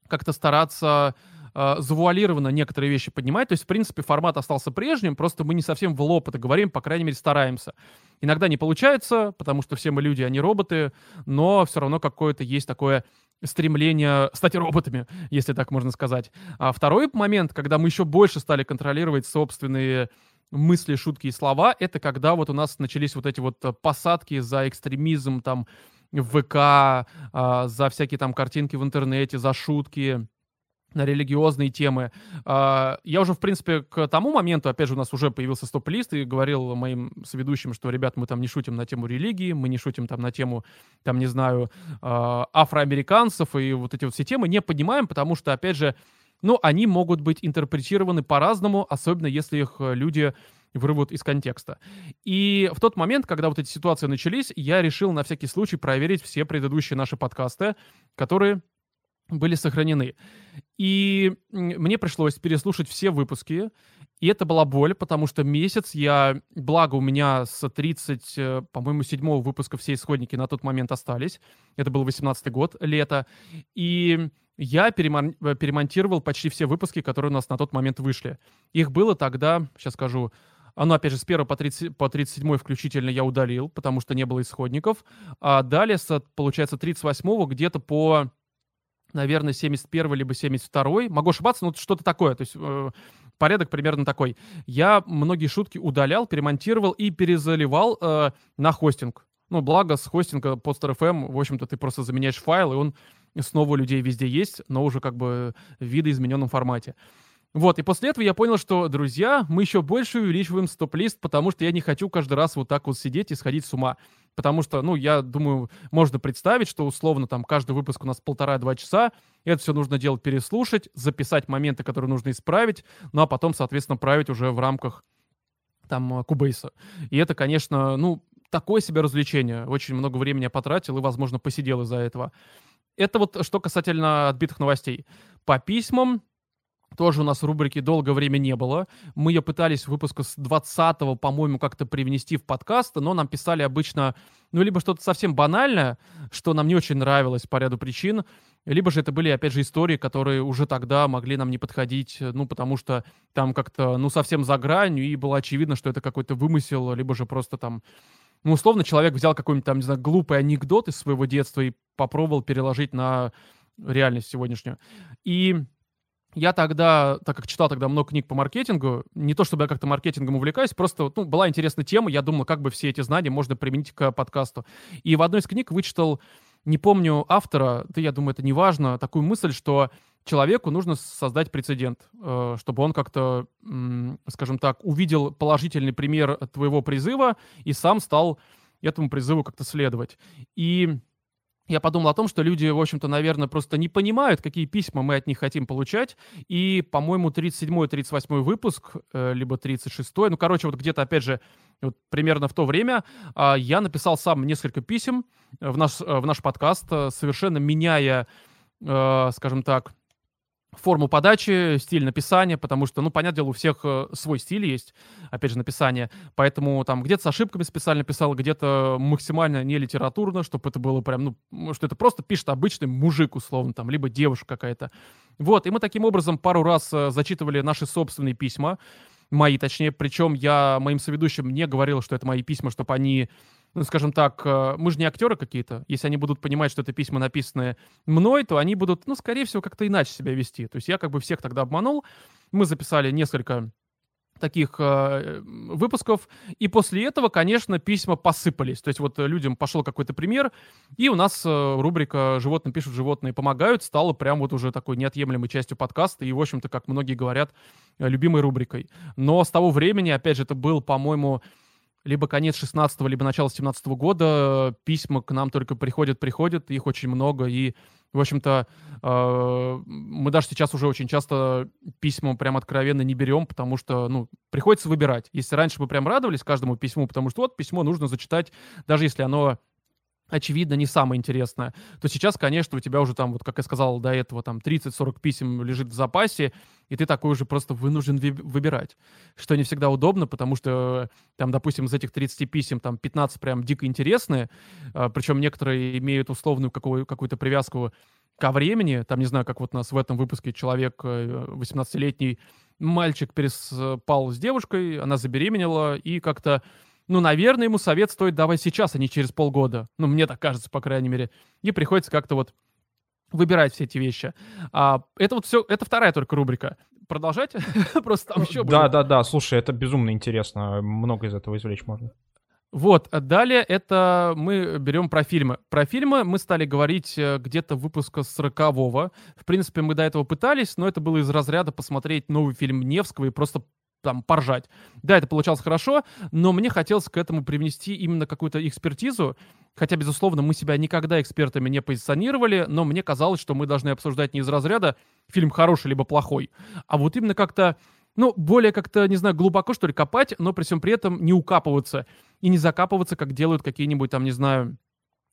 как-то стараться э, завуалированно некоторые вещи поднимать. То есть, в принципе, формат остался прежним, просто мы не совсем в лоб это говорим, по крайней мере, стараемся. Иногда не получается, потому что все мы люди, а не роботы, но все равно какое-то есть такое стремление стать роботами, если так можно сказать. А второй момент, когда мы еще больше стали контролировать собственные мысли, шутки и слова, это когда вот у нас начались вот эти вот посадки за экстремизм там в ВК, а, за всякие там картинки в интернете, за шутки, на религиозные темы. А, я уже, в принципе, к тому моменту, опять же, у нас уже появился стоп-лист, и говорил моим соведущим, что, ребят, мы там не шутим на тему религии, мы не шутим там на тему, там, не знаю, а, афроамериканцев, и вот эти вот все темы не поднимаем, потому что, опять же, ну, они могут быть интерпретированы по-разному, особенно если их э, люди вырвут из контекста. И в тот момент, когда вот эти ситуации начались, я решил на всякий случай проверить все предыдущие наши подкасты, которые были сохранены. И мне пришлось переслушать все выпуски, и это была боль, потому что месяц я, благо у меня с 30, э, по-моему, седьмого выпуска все исходники на тот момент остались. Это был 18 год, лето. И я перемон... Э, перемонтировал почти все выпуски, которые у нас на тот момент вышли. Их было тогда, сейчас скажу, оно, опять же, с 1 по, 30, по 37 включительно я удалил, потому что не было исходников. А далее, с, получается, 38 где-то по наверное, 71 либо 72 Могу ошибаться, но что-то такое. То есть э, порядок примерно такой. Я многие шутки удалял, перемонтировал и перезаливал э, на хостинг. Ну, благо, с хостинга Poster.fm, в общем-то, ты просто заменяешь файл, и он снова у людей везде есть, но уже как бы в видоизмененном формате. Вот, и после этого я понял, что, друзья, мы еще больше увеличиваем стоп-лист, потому что я не хочу каждый раз вот так вот сидеть и сходить с ума. Потому что, ну, я думаю, можно представить, что условно там каждый выпуск у нас полтора-два часа, это все нужно делать, переслушать, записать моменты, которые нужно исправить, ну, а потом, соответственно, править уже в рамках там Кубейса. И это, конечно, ну, такое себе развлечение. Очень много времени я потратил и, возможно, посидел из-за этого. Это вот что касательно отбитых новостей. По письмам тоже у нас рубрики долгое время не было. Мы ее пытались в выпуску с 20-го, по-моему, как-то привнести в подкаст, но нам писали обычно, ну, либо что-то совсем банальное, что нам не очень нравилось по ряду причин, либо же это были, опять же, истории, которые уже тогда могли нам не подходить, ну, потому что там как-то, ну, совсем за гранью, и было очевидно, что это какой-то вымысел, либо же просто там, ну, условно, человек взял какой-нибудь там, не знаю, глупый анекдот из своего детства и попробовал переложить на реальность сегодняшнюю. И я тогда, так как читал тогда много книг по маркетингу, не то чтобы я как-то маркетингом увлекаюсь, просто ну, была интересная тема, я думал, как бы все эти знания можно применить к подкасту. И в одной из книг вычитал, не помню автора, да я думаю, это не важно, такую мысль, что человеку нужно создать прецедент, э, чтобы он как-то, скажем так, увидел положительный пример твоего призыва и сам стал этому призыву как-то следовать. И я подумал о том, что люди, в общем-то, наверное, просто не понимают, какие письма мы от них хотим получать. И, по-моему, 37-38 выпуск, э, либо 36-й, ну, короче, вот где-то, опять же, вот примерно в то время а, я написал сам несколько писем в наш, в наш подкаст, э, совершенно меняя, э, скажем так, форму подачи, стиль написания, потому что, ну, понятное дело, у всех э, свой стиль есть, опять же, написание, поэтому там где-то с ошибками специально писал, где-то максимально не литературно, чтобы это было прям, ну, что это просто пишет обычный мужик, условно, там, либо девушка какая-то. Вот, и мы таким образом пару раз э, зачитывали наши собственные письма, мои, точнее, причем я моим соведущим не говорил, что это мои письма, чтобы они ну, скажем так, э, мы же не актеры какие-то. Если они будут понимать, что это письма написанные мной, то они будут, ну, скорее всего, как-то иначе себя вести. То есть я как бы всех тогда обманул. Мы записали несколько таких э, выпусков. И после этого, конечно, письма посыпались. То есть вот людям пошел какой-то пример, и у нас э, рубрика «Животные пишут, животные помогают» стала прям вот уже такой неотъемлемой частью подкаста и, в общем-то, как многие говорят, любимой рубрикой. Но с того времени, опять же, это был, по-моему, либо конец 16 либо начало 17 года письма к нам только приходят, приходят, их очень много, и, в общем-то, э, мы даже сейчас уже очень часто письма прям откровенно не берем, потому что, ну, приходится выбирать. Если раньше мы прям радовались каждому письму, потому что вот письмо нужно зачитать, даже если оно очевидно, не самое интересное, то сейчас, конечно, у тебя уже там, вот как я сказал до этого, там 30-40 писем лежит в запасе, и ты такой уже просто вынужден выбирать, что не всегда удобно, потому что там, допустим, из этих 30 писем там 15 прям дико интересные, а, причем некоторые имеют условную какую- какую-то привязку ко времени, там, не знаю, как вот у нас в этом выпуске человек, 18-летний э, мальчик переспал с девушкой, она забеременела, и как-то ну, наверное, ему совет стоит давать сейчас, а не через полгода. Ну, мне так кажется, по крайней мере. И приходится как-то вот выбирать все эти вещи. А, это вот все, это вторая только рубрика. Продолжать? Просто там еще Да, да, да, слушай, это безумно интересно. Много из этого извлечь можно. Вот, далее это мы берем про фильмы. Про фильмы мы стали говорить э, где-то выпуска 40-го. В принципе, мы до этого пытались, но это было из разряда посмотреть новый фильм Невского и просто там поржать. Да, это получалось хорошо, но мне хотелось к этому привнести именно какую-то экспертизу, хотя, безусловно, мы себя никогда экспертами не позиционировали, но мне казалось, что мы должны обсуждать не из разряда фильм хороший либо плохой, а вот именно как-то, ну, более как-то, не знаю, глубоко, что ли, копать, но при всем при этом не укапываться и не закапываться, как делают какие-нибудь там, не знаю,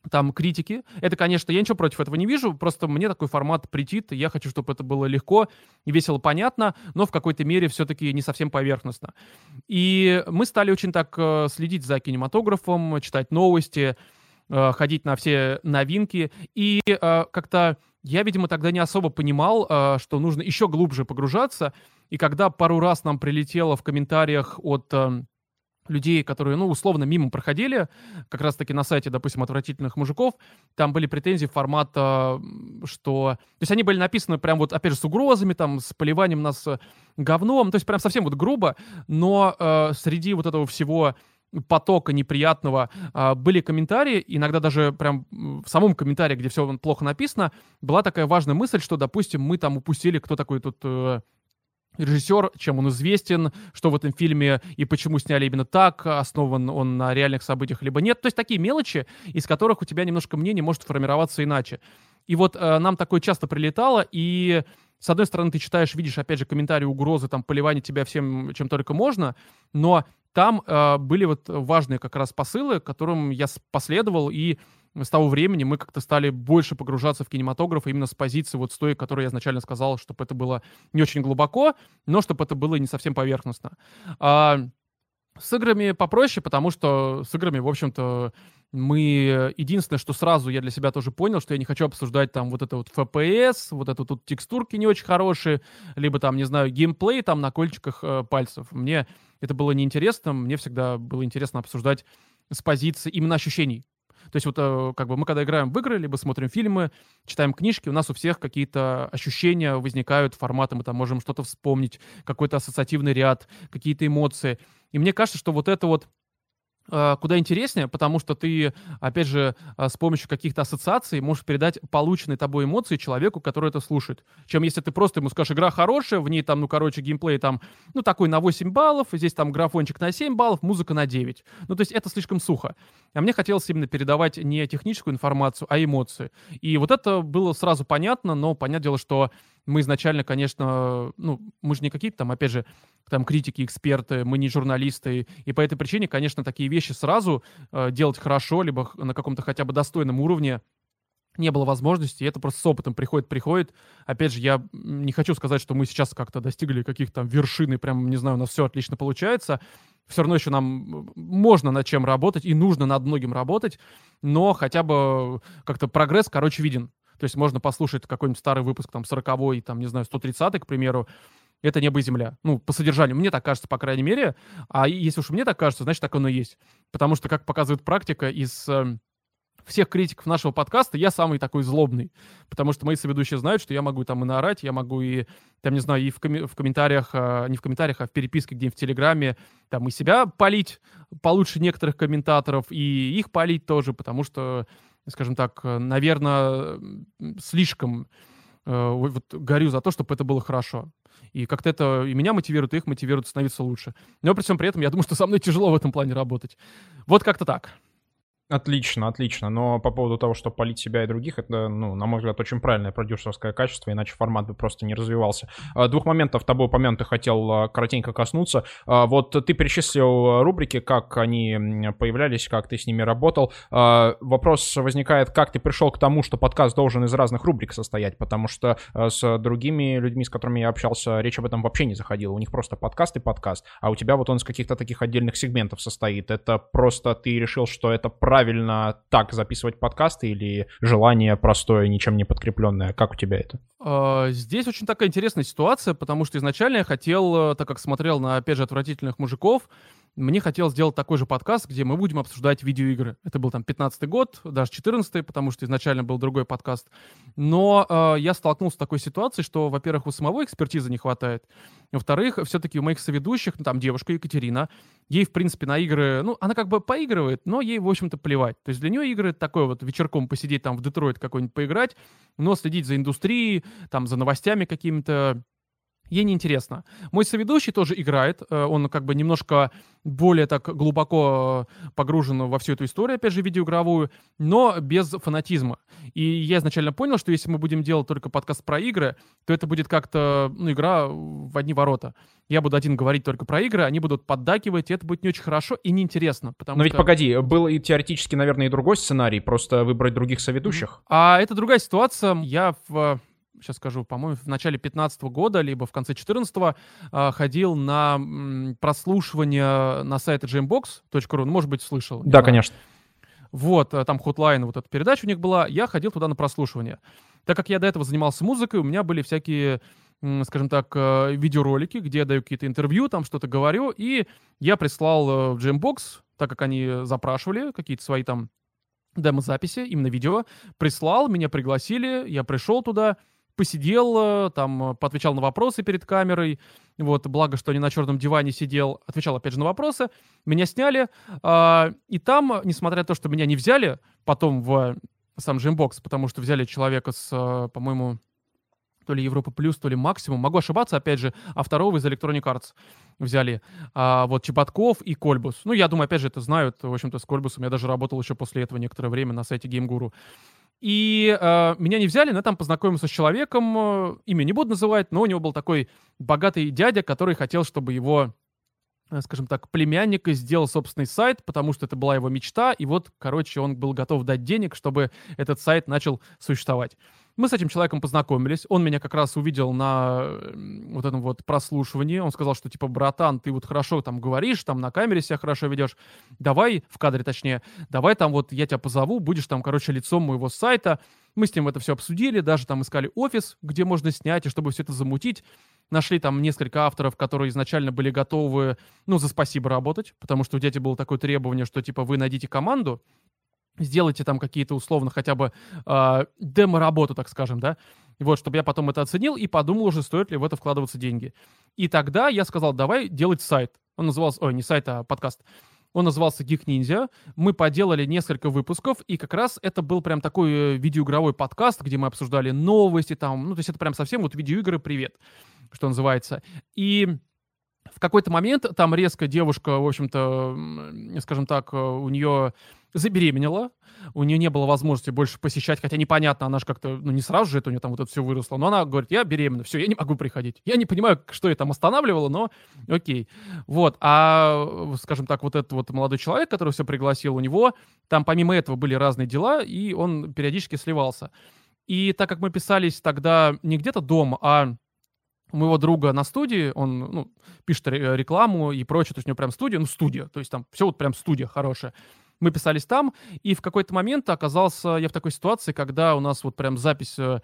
там критики. Это, конечно, я ничего против этого не вижу, просто мне такой формат притит, и я хочу, чтобы это было легко и весело понятно, но в какой-то мере все-таки не совсем поверхностно. И мы стали очень так э, следить за кинематографом, читать новости, э, ходить на все новинки, и э, как-то я, видимо, тогда не особо понимал, что нужно еще глубже погружаться, и когда пару раз нам прилетело в комментариях от людей, которые, ну, условно мимо проходили, как раз-таки на сайте, допустим, отвратительных мужиков, там были претензии формата, что... То есть они были написаны прям вот, опять же, с угрозами, там, с поливанием нас э, говном, то есть прям совсем вот грубо, но э, среди вот этого всего потока неприятного э, были комментарии, иногда даже прям в самом комментарии, где все плохо написано, была такая важная мысль, что, допустим, мы там упустили, кто такой тут... Э, режиссер, чем он известен, что в этом фильме и почему сняли именно так, основан он на реальных событиях либо нет. То есть такие мелочи, из которых у тебя немножко мнение может формироваться иначе. И вот э, нам такое часто прилетало, и с одной стороны ты читаешь, видишь, опять же, комментарии, угрозы, там, поливание тебя всем, чем только можно, но там э, были вот важные как раз посылы, которым я последовал, и с того времени мы как-то стали больше погружаться в кинематограф именно с позиции вот с той, которую я изначально сказал, чтобы это было не очень глубоко, но чтобы это было не совсем поверхностно. А, с играми попроще, потому что с играми, в общем-то, мы... Единственное, что сразу я для себя тоже понял, что я не хочу обсуждать там вот это вот FPS, вот это тут текстурки не очень хорошие, либо там, не знаю, геймплей там на кольчиках э, пальцев. Мне это было неинтересно, мне всегда было интересно обсуждать с позиции именно ощущений. То есть вот э, как бы мы когда играем в игры, либо смотрим фильмы, читаем книжки, у нас у всех какие-то ощущения возникают форматы, мы там можем что-то вспомнить, какой-то ассоциативный ряд, какие-то эмоции. И мне кажется, что вот это вот куда интереснее, потому что ты, опять же, а, с помощью каких-то ассоциаций можешь передать полученные тобой эмоции человеку, который это слушает. Чем если ты просто ему скажешь, игра хорошая, в ней там, ну, короче, геймплей там, ну, такой на 8 баллов, здесь там графончик на 7 баллов, музыка на 9. Ну, то есть это слишком сухо. А мне хотелось именно передавать не техническую информацию, а эмоции. И вот это было сразу понятно, но понятное дело, что мы изначально, конечно, ну, мы же не какие-то там, опять же, там критики, эксперты, мы не журналисты, и по этой причине, конечно, такие вещи сразу э, делать хорошо, либо на каком-то хотя бы достойном уровне не было возможности, и это просто с опытом приходит, приходит. Опять же, я не хочу сказать, что мы сейчас как-то достигли каких-то там вершин, и прям, не знаю, у нас все отлично получается. Все равно еще нам можно над чем работать, и нужно над многим работать, но хотя бы как-то прогресс, короче, виден. То есть можно послушать какой-нибудь старый выпуск, там, 40-й, там, не знаю, 130-й, к примеру, это небо и земля. Ну, по содержанию. Мне так кажется, по крайней мере. А если уж мне так кажется, значит, так оно и есть. Потому что, как показывает практика, из э, всех критиков нашего подкаста я самый такой злобный. Потому что мои соведущие знают, что я могу там и наорать, я могу и, там, не знаю, и в, коми- в комментариях, э, не в комментариях, а в переписке где-нибудь в Телеграме, там, и себя полить получше некоторых комментаторов, и их полить тоже, потому что скажем так, наверное, слишком э, вот горю за то, чтобы это было хорошо. И как-то это и меня мотивирует, и их мотивирует становиться лучше. Но при всем при этом я думаю, что со мной тяжело в этом плане работать. Вот как-то так. Отлично, отлично. Но по поводу того, что полить себя и других, это, ну, на мой взгляд, очень правильное продюсерское качество, иначе формат бы просто не развивался. А, двух моментов тобой упомянутых хотел а, коротенько коснуться. А, вот ты перечислил рубрики, как они появлялись, как ты с ними работал. Вопрос возникает, как ты пришел к тому, что подкаст должен из разных рубрик состоять, потому что с другими людьми, с которыми я общался, речь об этом вообще не заходила. У них просто подкаст и подкаст, а у тебя вот он из каких-то таких отдельных сегментов состоит. Это просто ты решил, что это правильно правильно так записывать подкасты или желание простое, ничем не подкрепленное? Как у тебя это? А, здесь очень такая интересная ситуация, потому что изначально я хотел, э, так как смотрел на, опять же, отвратительных мужиков, мне хотелось сделать такой же подкаст, где мы будем обсуждать видеоигры. Это был там 15-й год, даже 14-й, потому что изначально был другой подкаст. Но э, я столкнулся с такой ситуацией, что, во-первых, у самого экспертизы не хватает. Во-вторых, все-таки у моих соведущих, ну, там девушка Екатерина, ей, в принципе, на игры, ну, она как бы поигрывает, но ей, в общем-то, плевать. То есть для нее игры такое вот вечерком посидеть там в Детройт какой-нибудь поиграть, но следить за индустрией, там, за новостями какими-то, Ей неинтересно. Мой соведущий тоже играет, э, он как бы немножко более так глубоко э, погружен во всю эту историю, опять же, видеоигровую, но без фанатизма. И я изначально понял, что если мы будем делать только подкаст про игры, то это будет как-то, ну, игра в одни ворота. Я буду один говорить только про игры, они будут поддакивать, и это будет не очень хорошо и неинтересно. Потому но что... ведь погоди, был и теоретически, наверное, и другой сценарий, просто выбрать других соведущих. А это другая ситуация. Я в сейчас скажу, по-моему, в начале 15 года, либо в конце 14 э, а, ходил на м, прослушивание на сайте jambox.ru, ну, может быть, слышал. Да, конечно. Вот, э, там хотлайн, вот эта передача у них была, я ходил туда на прослушивание. Так как я до этого занимался музыкой, у меня были всякие скажем так, э, видеоролики, где я даю какие-то интервью, там что-то говорю, и я прислал э, в Jambox, так как они запрашивали какие-то свои там демозаписи, именно видео, прислал, меня пригласили, я пришел туда, посидел, там, э, поотвечал на вопросы перед камерой. Вот, благо, что не на черном диване сидел, отвечал, опять же, на вопросы. Меня сняли, э, и там, несмотря на то, что меня не взяли потом в сам же инбокс, потому что взяли человека с, э, по-моему, то ли Европа Плюс, то ли Максимум. Могу ошибаться, опять же, а второго из Electronic Arts взяли. А, вот Чеботков и Кольбус. Ну, я думаю, опять же, это знают. В общем-то, с Кольбусом я даже работал еще после этого некоторое время на сайте GameGuru. И э, меня не взяли, но там познакомился с человеком, э, имя не буду называть, но у него был такой богатый дядя, который хотел, чтобы его, э, скажем так, племянник сделал собственный сайт, потому что это была его мечта, и вот, короче, он был готов дать денег, чтобы этот сайт начал существовать. Мы с этим человеком познакомились. Он меня как раз увидел на вот этом вот прослушивании. Он сказал, что типа, братан, ты вот хорошо там говоришь, там на камере себя хорошо ведешь. Давай, в кадре точнее, давай там вот я тебя позову, будешь там, короче, лицом моего сайта. Мы с ним это все обсудили, даже там искали офис, где можно снять, и чтобы все это замутить. Нашли там несколько авторов, которые изначально были готовы, ну, за спасибо работать, потому что у дяди было такое требование, что, типа, вы найдите команду, сделайте там какие-то условно хотя бы э, демо-работу, так скажем, да, вот, чтобы я потом это оценил и подумал уже, стоит ли в это вкладываться деньги. И тогда я сказал, давай делать сайт. Он назывался, ой, не сайт, а подкаст. Он назывался Geek Ninja. Мы поделали несколько выпусков, и как раз это был прям такой э, видеоигровой подкаст, где мы обсуждали новости там, ну, то есть это прям совсем вот видеоигры «Привет», что называется. И в какой-то момент там резко девушка, в общем-то, скажем так, э, у нее забеременела, у нее не было возможности больше посещать, хотя непонятно, она же как-то, ну, не сразу же это у нее там вот это все выросло, но она говорит, я беременна, все, я не могу приходить. Я не понимаю, что ее там останавливало, но окей. Вот, а, скажем так, вот этот вот молодой человек, который все пригласил, у него там помимо этого были разные дела, и он периодически сливался. И так как мы писались тогда не где-то дома, а у моего друга на студии, он ну, пишет рекламу и прочее, то есть у него прям студия, ну, студия, то есть там все вот прям студия хорошая. Мы писались там, и в какой-то момент оказался я в такой ситуации, когда у нас вот прям запись э,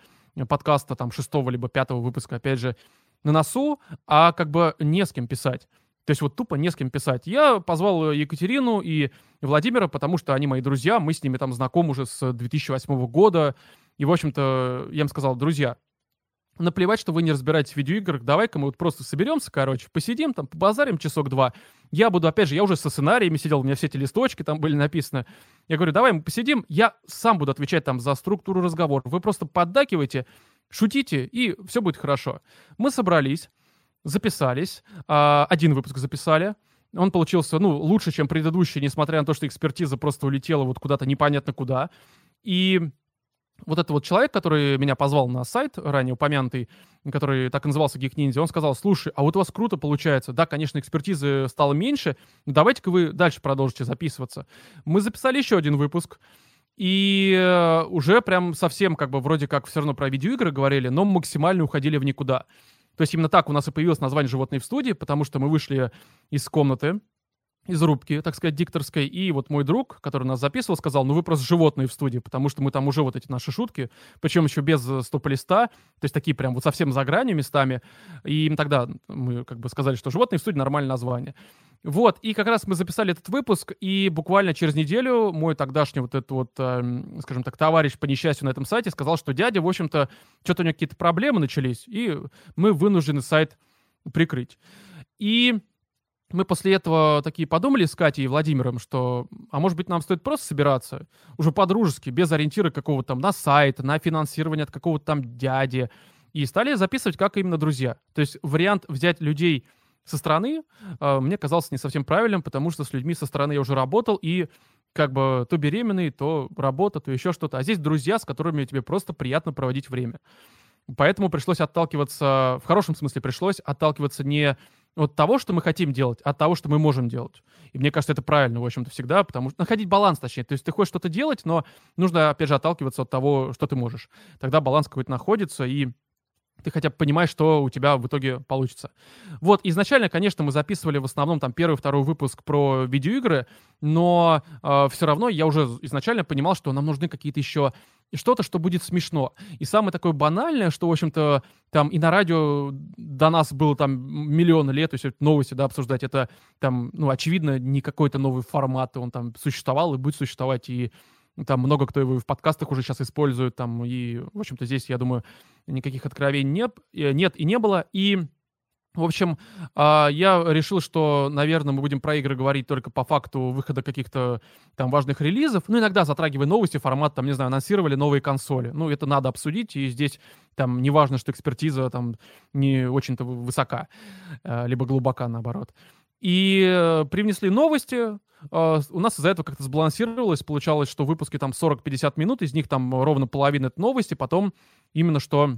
подкаста там шестого либо пятого выпуска, опять же, на носу, а как бы не с кем писать. То есть вот тупо не с кем писать. Я позвал Екатерину и Владимира, потому что они мои друзья, мы с ними там знакомы уже с 2008 года. И, в общем-то, я им сказал, друзья, наплевать, что вы не разбираетесь в видеоиграх, давай-ка мы вот просто соберемся, короче, посидим там, побазарим часок-два. Я буду, опять же, я уже со сценариями сидел, у меня все эти листочки там были написаны. Я говорю, давай мы посидим, я сам буду отвечать там за структуру разговора. Вы просто поддакивайте, шутите, и все будет хорошо. Мы собрались, записались, а, один выпуск записали, он получился, ну, лучше, чем предыдущий, несмотря на то, что экспертиза просто улетела вот куда-то непонятно куда. И вот этот вот человек, который меня позвал на сайт, ранее упомянутый, который так и назывался Geek Ninja, он сказал, слушай, а вот у вас круто получается. Да, конечно, экспертизы стало меньше, но давайте-ка вы дальше продолжите записываться. Мы записали еще один выпуск, и э, уже прям совсем как бы вроде как все равно про видеоигры говорили, но максимально уходили в никуда. То есть именно так у нас и появилось название «Животные в студии», потому что мы вышли из комнаты, из рубки, так сказать, дикторской. И вот мой друг, который нас записывал, сказал, ну вы просто животные в студии, потому что мы там уже вот эти наши шутки, причем еще без э, стоп-листа, то есть такие прям вот совсем за гранью местами. И им тогда мы как бы сказали, что животные в студии нормальное название. Вот, и как раз мы записали этот выпуск, и буквально через неделю мой тогдашний вот этот вот, э, скажем так, товарищ по несчастью на этом сайте сказал, что дядя, в общем-то, что-то у него какие-то проблемы начались, и мы вынуждены сайт прикрыть. И мы после этого такие подумали с Катей и Владимиром, что, а может быть, нам стоит просто собираться, уже по-дружески, без ориентира какого-то там на сайт, на финансирование от какого-то там дяди, и стали записывать как именно друзья. То есть вариант взять людей со стороны э, мне казался не совсем правильным, потому что с людьми со стороны я уже работал, и как бы то беременный, то работа, то еще что-то. А здесь друзья, с которыми тебе просто приятно проводить время. Поэтому пришлось отталкиваться, в хорошем смысле пришлось отталкиваться не от того, что мы хотим делать, от того, что мы можем делать. И мне кажется, это правильно, в общем-то, всегда, потому что находить баланс, точнее. То есть ты хочешь что-то делать, но нужно, опять же, отталкиваться от того, что ты можешь. Тогда баланс какой-то находится, и ты хотя бы понимаешь, что у тебя в итоге получится. Вот, изначально, конечно, мы записывали в основном там первый, второй выпуск про видеоигры, но э, все равно я уже изначально понимал, что нам нужны какие-то еще что-то, что будет смешно. И самое такое банальное, что, в общем-то, там и на радио до нас было там миллионы лет, то есть новости, да, обсуждать, это там, ну, очевидно, не какой-то новый формат, он там существовал и будет существовать, и там много кто его в подкастах уже сейчас использует, там, и, в общем-то, здесь, я думаю, никаких откровений нет, э, нет и не было. И в общем, а, я решил, что, наверное, мы будем про игры говорить только по факту выхода каких-то там важных релизов. Ну, иногда затрагивая новости, формат, там, не знаю, анонсировали новые консоли. Ну, это надо обсудить, и здесь там не важно, что экспертиза там не очень-то высока, э, либо глубока, наоборот. И э, привнесли новости, а, у нас из-за этого как-то сбалансировалось, получалось, что выпуски там 40-50 минут, из них там ровно половина это новости, потом именно что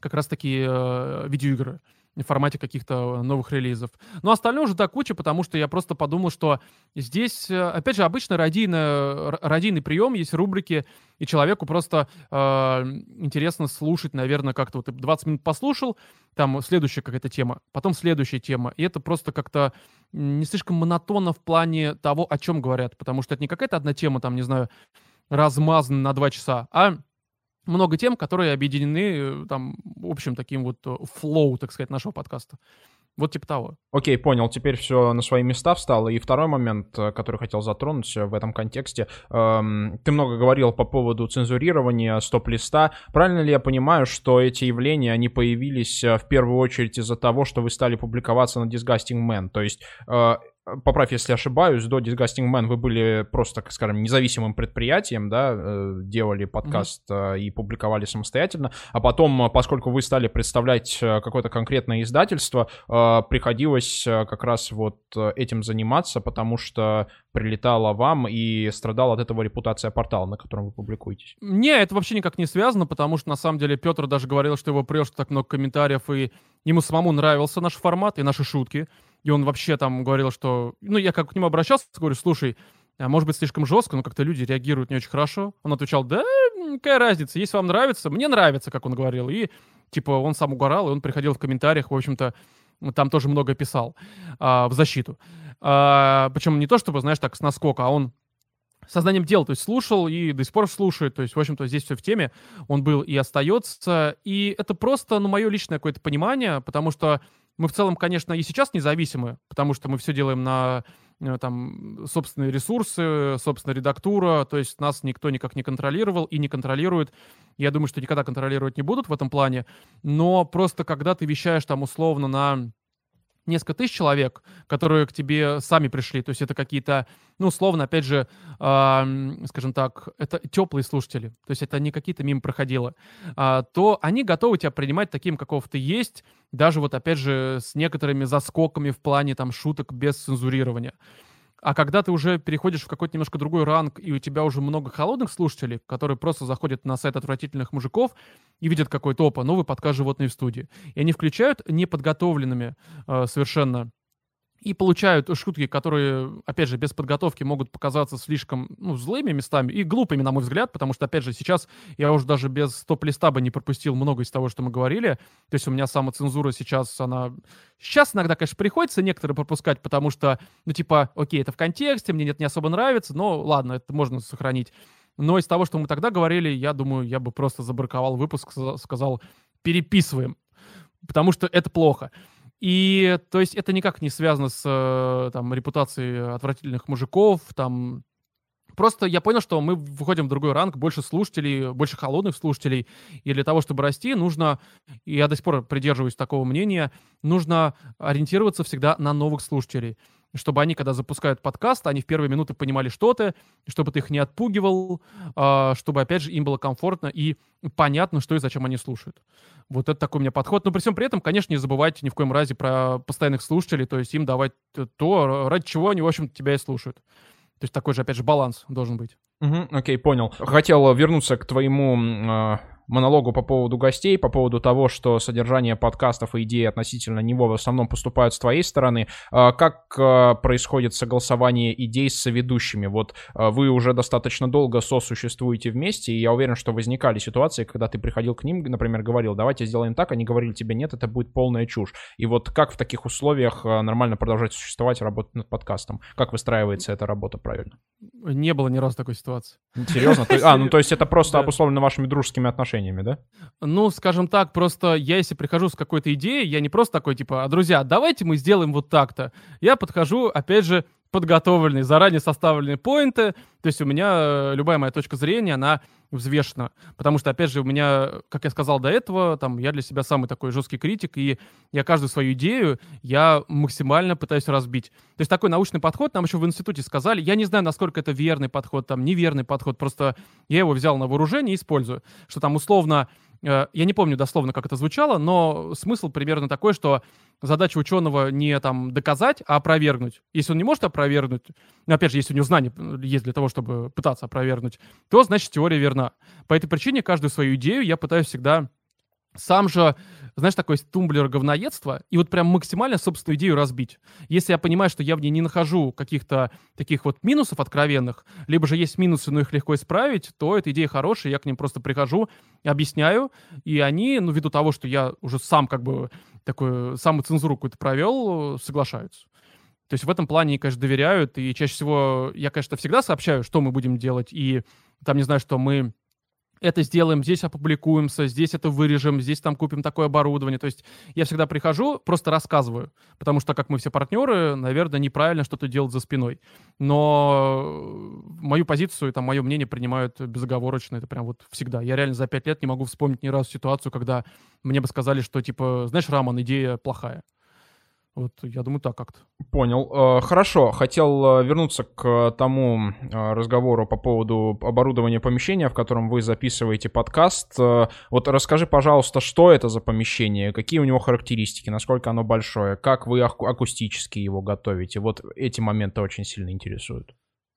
как раз-таки э, видеоигры в формате каких-то новых релизов. Но остальное уже до кучи, потому что я просто подумал, что здесь, э, опять же, обычно радийный, радийный прием, есть рубрики, и человеку просто э, интересно слушать, наверное, как-то вот 20 минут послушал, там следующая какая-то тема, потом следующая тема, и это просто как-то не слишком монотонно в плане того, о чем говорят, потому что это не какая-то одна тема, там, не знаю, размазана на два часа, а много тем, которые объединены э, там общим таким вот э, флоу, так сказать, нашего подкаста. Вот типа того. Окей, понял. Теперь все на свои места встало. И второй момент, э, который хотел затронуть в этом контексте. Эм, ты много говорил по поводу цензурирования стоп-листа. Правильно ли я понимаю, что эти явления, они появились в первую очередь из-за того, что вы стали публиковаться на Disgusting Man? То есть э, поправь, если ошибаюсь, до Disgusting Man вы были просто, скажем, независимым предприятием, да, э, делали подкаст mm-hmm. и публиковали самостоятельно, а потом, поскольку вы стали представлять какое-то конкретное издательство, приходилось как раз вот этим заниматься, потому что прилетала вам и страдала от этого репутация портала, на котором вы публикуетесь? Не, это вообще никак не связано, потому что на самом деле Петр даже говорил, что его прешь так много комментариев, и ему самому нравился наш формат и наши шутки. И он вообще там говорил, что... Ну, я как к нему обращался, говорю, слушай, а может быть слишком жестко, но как-то люди реагируют не очень хорошо. Он отвечал, да, какая разница, если вам нравится, мне нравится, как он говорил. И типа он сам угорал, и он приходил в комментариях, в общем-то, там тоже много писал а, в защиту. А, причем не то, чтобы, знаешь, так с наскока, а он сознанием дел, то есть слушал и до сих пор слушает, то есть, в общем-то, здесь все в теме, он был и остается, и это просто, ну, мое личное какое-то понимание, потому что мы в целом, конечно, и сейчас независимы, потому что мы все делаем на э, там собственные ресурсы, собственная редактура, то есть нас никто никак не контролировал и не контролирует. Я думаю, что никогда контролировать не будут в этом плане, но просто когда ты вещаешь там условно на несколько тысяч человек, которые к тебе сами пришли, то есть это какие-то, ну, условно, опять же, э, скажем так, это теплые слушатели, то есть это не какие-то мимо проходило, э, то они готовы тебя принимать таким, каков ты есть, даже вот, опять же, с некоторыми заскоками в плане там шуток без цензурирования. А когда ты уже переходишь в какой-то немножко другой ранг, и у тебя уже много холодных слушателей, которые просто заходят на сайт отвратительных мужиков и видят какой-то опа, новый подкаст «Животные в студии». И они включают неподготовленными э, совершенно и получают шутки, которые, опять же, без подготовки могут показаться слишком ну, злыми местами и глупыми, на мой взгляд, потому что, опять же, сейчас я уже даже без топ-листа бы не пропустил много из того, что мы говорили. То есть у меня самоцензура сейчас, она... Сейчас иногда, конечно, приходится некоторые пропускать, потому что, ну, типа, окей, это в контексте, мне нет не особо нравится, но ладно, это можно сохранить. Но из того, что мы тогда говорили, я думаю, я бы просто забраковал выпуск, сказал, переписываем, потому что это плохо. И, то есть, это никак не связано с, э, там, репутацией отвратительных мужиков, там, Просто я понял, что мы выходим в другой ранг, больше слушателей, больше холодных слушателей. И для того, чтобы расти, нужно, и я до сих пор придерживаюсь такого мнения, нужно ориентироваться всегда на новых слушателей чтобы они, когда запускают подкаст, они в первые минуты понимали, что ты, чтобы ты их не отпугивал, а, чтобы, опять же, им было комфортно и понятно, что и зачем они слушают. Вот это такой у меня подход. Но при всем при этом, конечно, не забывайте ни в коем разе про постоянных слушателей, то есть им давать то, ради чего они, в общем-то, тебя и слушают. То есть такой же, опять же, баланс должен быть. Угу, окей, понял. Хотел вернуться к твоему э, монологу по поводу гостей, по поводу того, что содержание подкастов и идеи относительно него в основном поступают с твоей стороны. А, как а, происходит согласование идей с соведущими? Вот а, вы уже достаточно долго сосуществуете вместе, и я уверен, что возникали ситуации, когда ты приходил к ним, например, говорил, давайте сделаем так, они говорили тебе, нет, это будет полная чушь. И вот как в таких условиях нормально продолжать существовать работать над подкастом? Как выстраивается эта работа правильно? Не было ни разу такой ситуации. Серьезно? А, ну то есть это просто обусловлено вашими дружескими отношениями? Отношениями, да? Ну, скажем так, просто я, если прихожу с какой-то идеей, я не просто такой, типа, а, друзья, давайте мы сделаем вот так-то. Я подхожу, опять же, подготовленные, заранее составленные поинты. То есть у меня э, любая моя точка зрения, она взвешена. Потому что, опять же, у меня, как я сказал до этого, там, я для себя самый такой жесткий критик, и я каждую свою идею, я максимально пытаюсь разбить. То есть такой научный подход нам еще в институте сказали. Я не знаю, насколько это верный подход, там, неверный подход, просто я его взял на вооружение и использую. Что там условно я не помню дословно, как это звучало, но смысл примерно такой, что задача ученого не там доказать, а опровергнуть. Если он не может опровергнуть, ну, опять же, если у него знания э, есть для того, чтобы пытаться опровергнуть, то, значит, теория верна. По этой причине каждую свою идею я пытаюсь всегда сам же, знаешь, такой тумблер говноедства, и вот прям максимально собственную идею разбить. Если я понимаю, что я в ней не нахожу каких-то таких вот минусов откровенных, либо же есть минусы, но их легко исправить, то эта идея хорошая, я к ним просто прихожу, объясняю, и они, ну, ввиду того, что я уже сам как бы такую самоцензуру какую-то провел, соглашаются. То есть в этом плане, конечно, доверяют, и чаще всего я, конечно, всегда сообщаю, что мы будем делать, и там, не знаю, что мы это сделаем, здесь опубликуемся, здесь это вырежем, здесь там купим такое оборудование. То есть я всегда прихожу, просто рассказываю, потому что, как мы все партнеры, наверное, неправильно что-то делать за спиной. Но мою позицию там мое мнение принимают безоговорочно, это прям вот всегда. Я реально за пять лет не могу вспомнить ни разу ситуацию, когда мне бы сказали, что типа, знаешь, Раман, идея плохая. Вот, я думаю, так как-то. Понял. Э, хорошо. Хотел э, вернуться к тому э, разговору по поводу оборудования помещения, в котором вы записываете подкаст. Вот расскажи, пожалуйста, что это за помещение, какие у него характеристики, насколько оно большое, как вы акустически его готовите. Вот эти моменты очень сильно интересуют.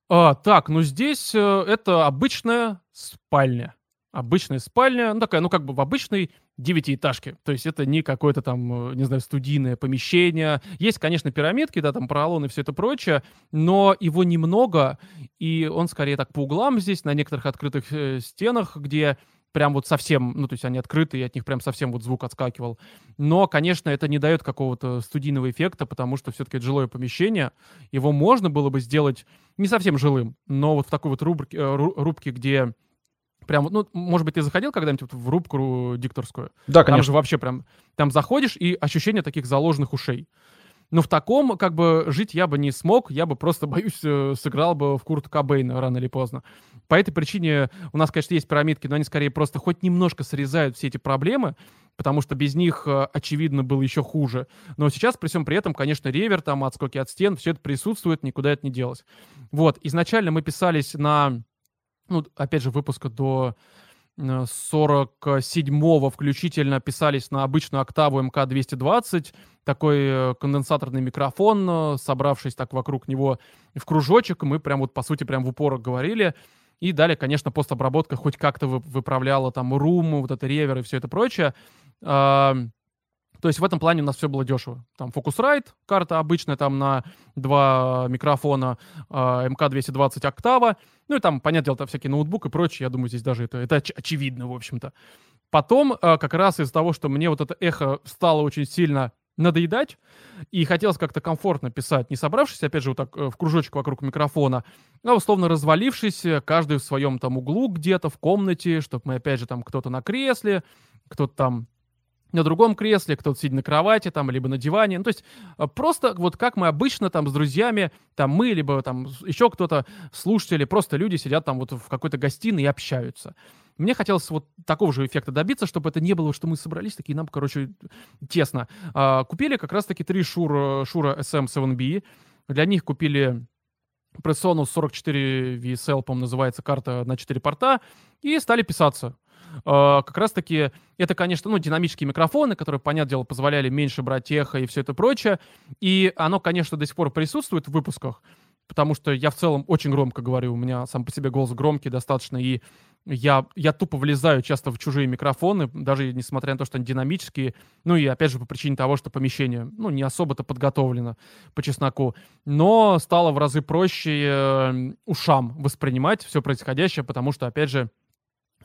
А, так, ну здесь это обычная спальня обычная спальня, ну такая, ну как бы в обычной девятиэтажке. То есть это не какое-то там, э, не знаю, студийное помещение. Есть, конечно, пирамидки, да, там поролон и все это прочее, но его немного, и он скорее так по углам здесь, на некоторых открытых э, стенах, где прям вот совсем, ну, то есть они открыты, и от них прям совсем вот звук отскакивал. Но, конечно, это не дает какого-то студийного эффекта, потому что все-таки это жилое помещение. Его можно было бы сделать не совсем жилым, но вот в такой вот рубрике, э, рубке, где Прям, ну, может быть, ты заходил когда-нибудь в рубку дикторскую? Да, конечно. Там же вообще прям, там заходишь, и ощущение таких заложенных ушей. Но в таком, как бы, жить я бы не смог, я бы просто, боюсь, э, сыграл бы в Курт Кобейна рано или поздно. По этой причине у нас, конечно, есть пирамидки, но они скорее просто хоть немножко срезают все эти проблемы, потому что без них, э, очевидно, было еще хуже. Но сейчас, при всем при этом, конечно, ревер, там, отскоки от стен, все это присутствует, никуда это не делось. Вот, изначально мы писались на, ну, опять же, выпуска до 47-го включительно писались на обычную октаву МК-220, такой э, конденсаторный микрофон, э, собравшись так вокруг него в кружочек, мы прям вот, по сути, прям в упор говорили. И далее, конечно, постобработка хоть как-то выправляла там рум, вот это ревер и все это прочее. То есть в этом плане у нас все было дешево. Там Focusrite, карта обычная, там на два микрофона, МК-220 эм октава. Ну и там, понятное дело, там всякие ноутбук и прочее. Я думаю, здесь даже это, это оч- очевидно, в общем-то. Потом, а, как раз из-за того, что мне вот это эхо стало очень сильно надоедать, и хотелось как-то комфортно писать, не собравшись, опять же, вот так э, в кружочек вокруг микрофона, а условно развалившись, э, каждый в своем там углу где-то в комнате, чтобы мы, опять же, там кто-то на кресле, кто-то там на другом кресле, кто-то сидит на кровати там, либо на диване. Ну, то есть э, просто вот как мы обычно там с друзьями, там мы, либо там еще кто-то, слушатели, просто люди сидят там вот в какой-то гостиной и общаются. Мне хотелось вот такого же эффекта добиться, чтобы это не было, что мы собрались такие, нам, короче, тесно. А, купили как раз-таки три Шура, Шура SM7B. Для них купили Presonus 44 VSL, по-моему, называется карта на 4 порта, и стали писаться. Uh, как раз-таки это, конечно, ну, динамические микрофоны, которые, понятное дело, позволяли меньше брать эхо и все это прочее. И оно, конечно, до сих пор присутствует в выпусках, потому что я в целом очень громко говорю, у меня сам по себе голос громкий достаточно, и я, я тупо влезаю часто в чужие микрофоны, даже несмотря на то, что они динамические. Ну и опять же по причине того, что помещение, ну, не особо-то подготовлено по чесноку. Но стало в разы проще э, ушам воспринимать все происходящее, потому что, опять же,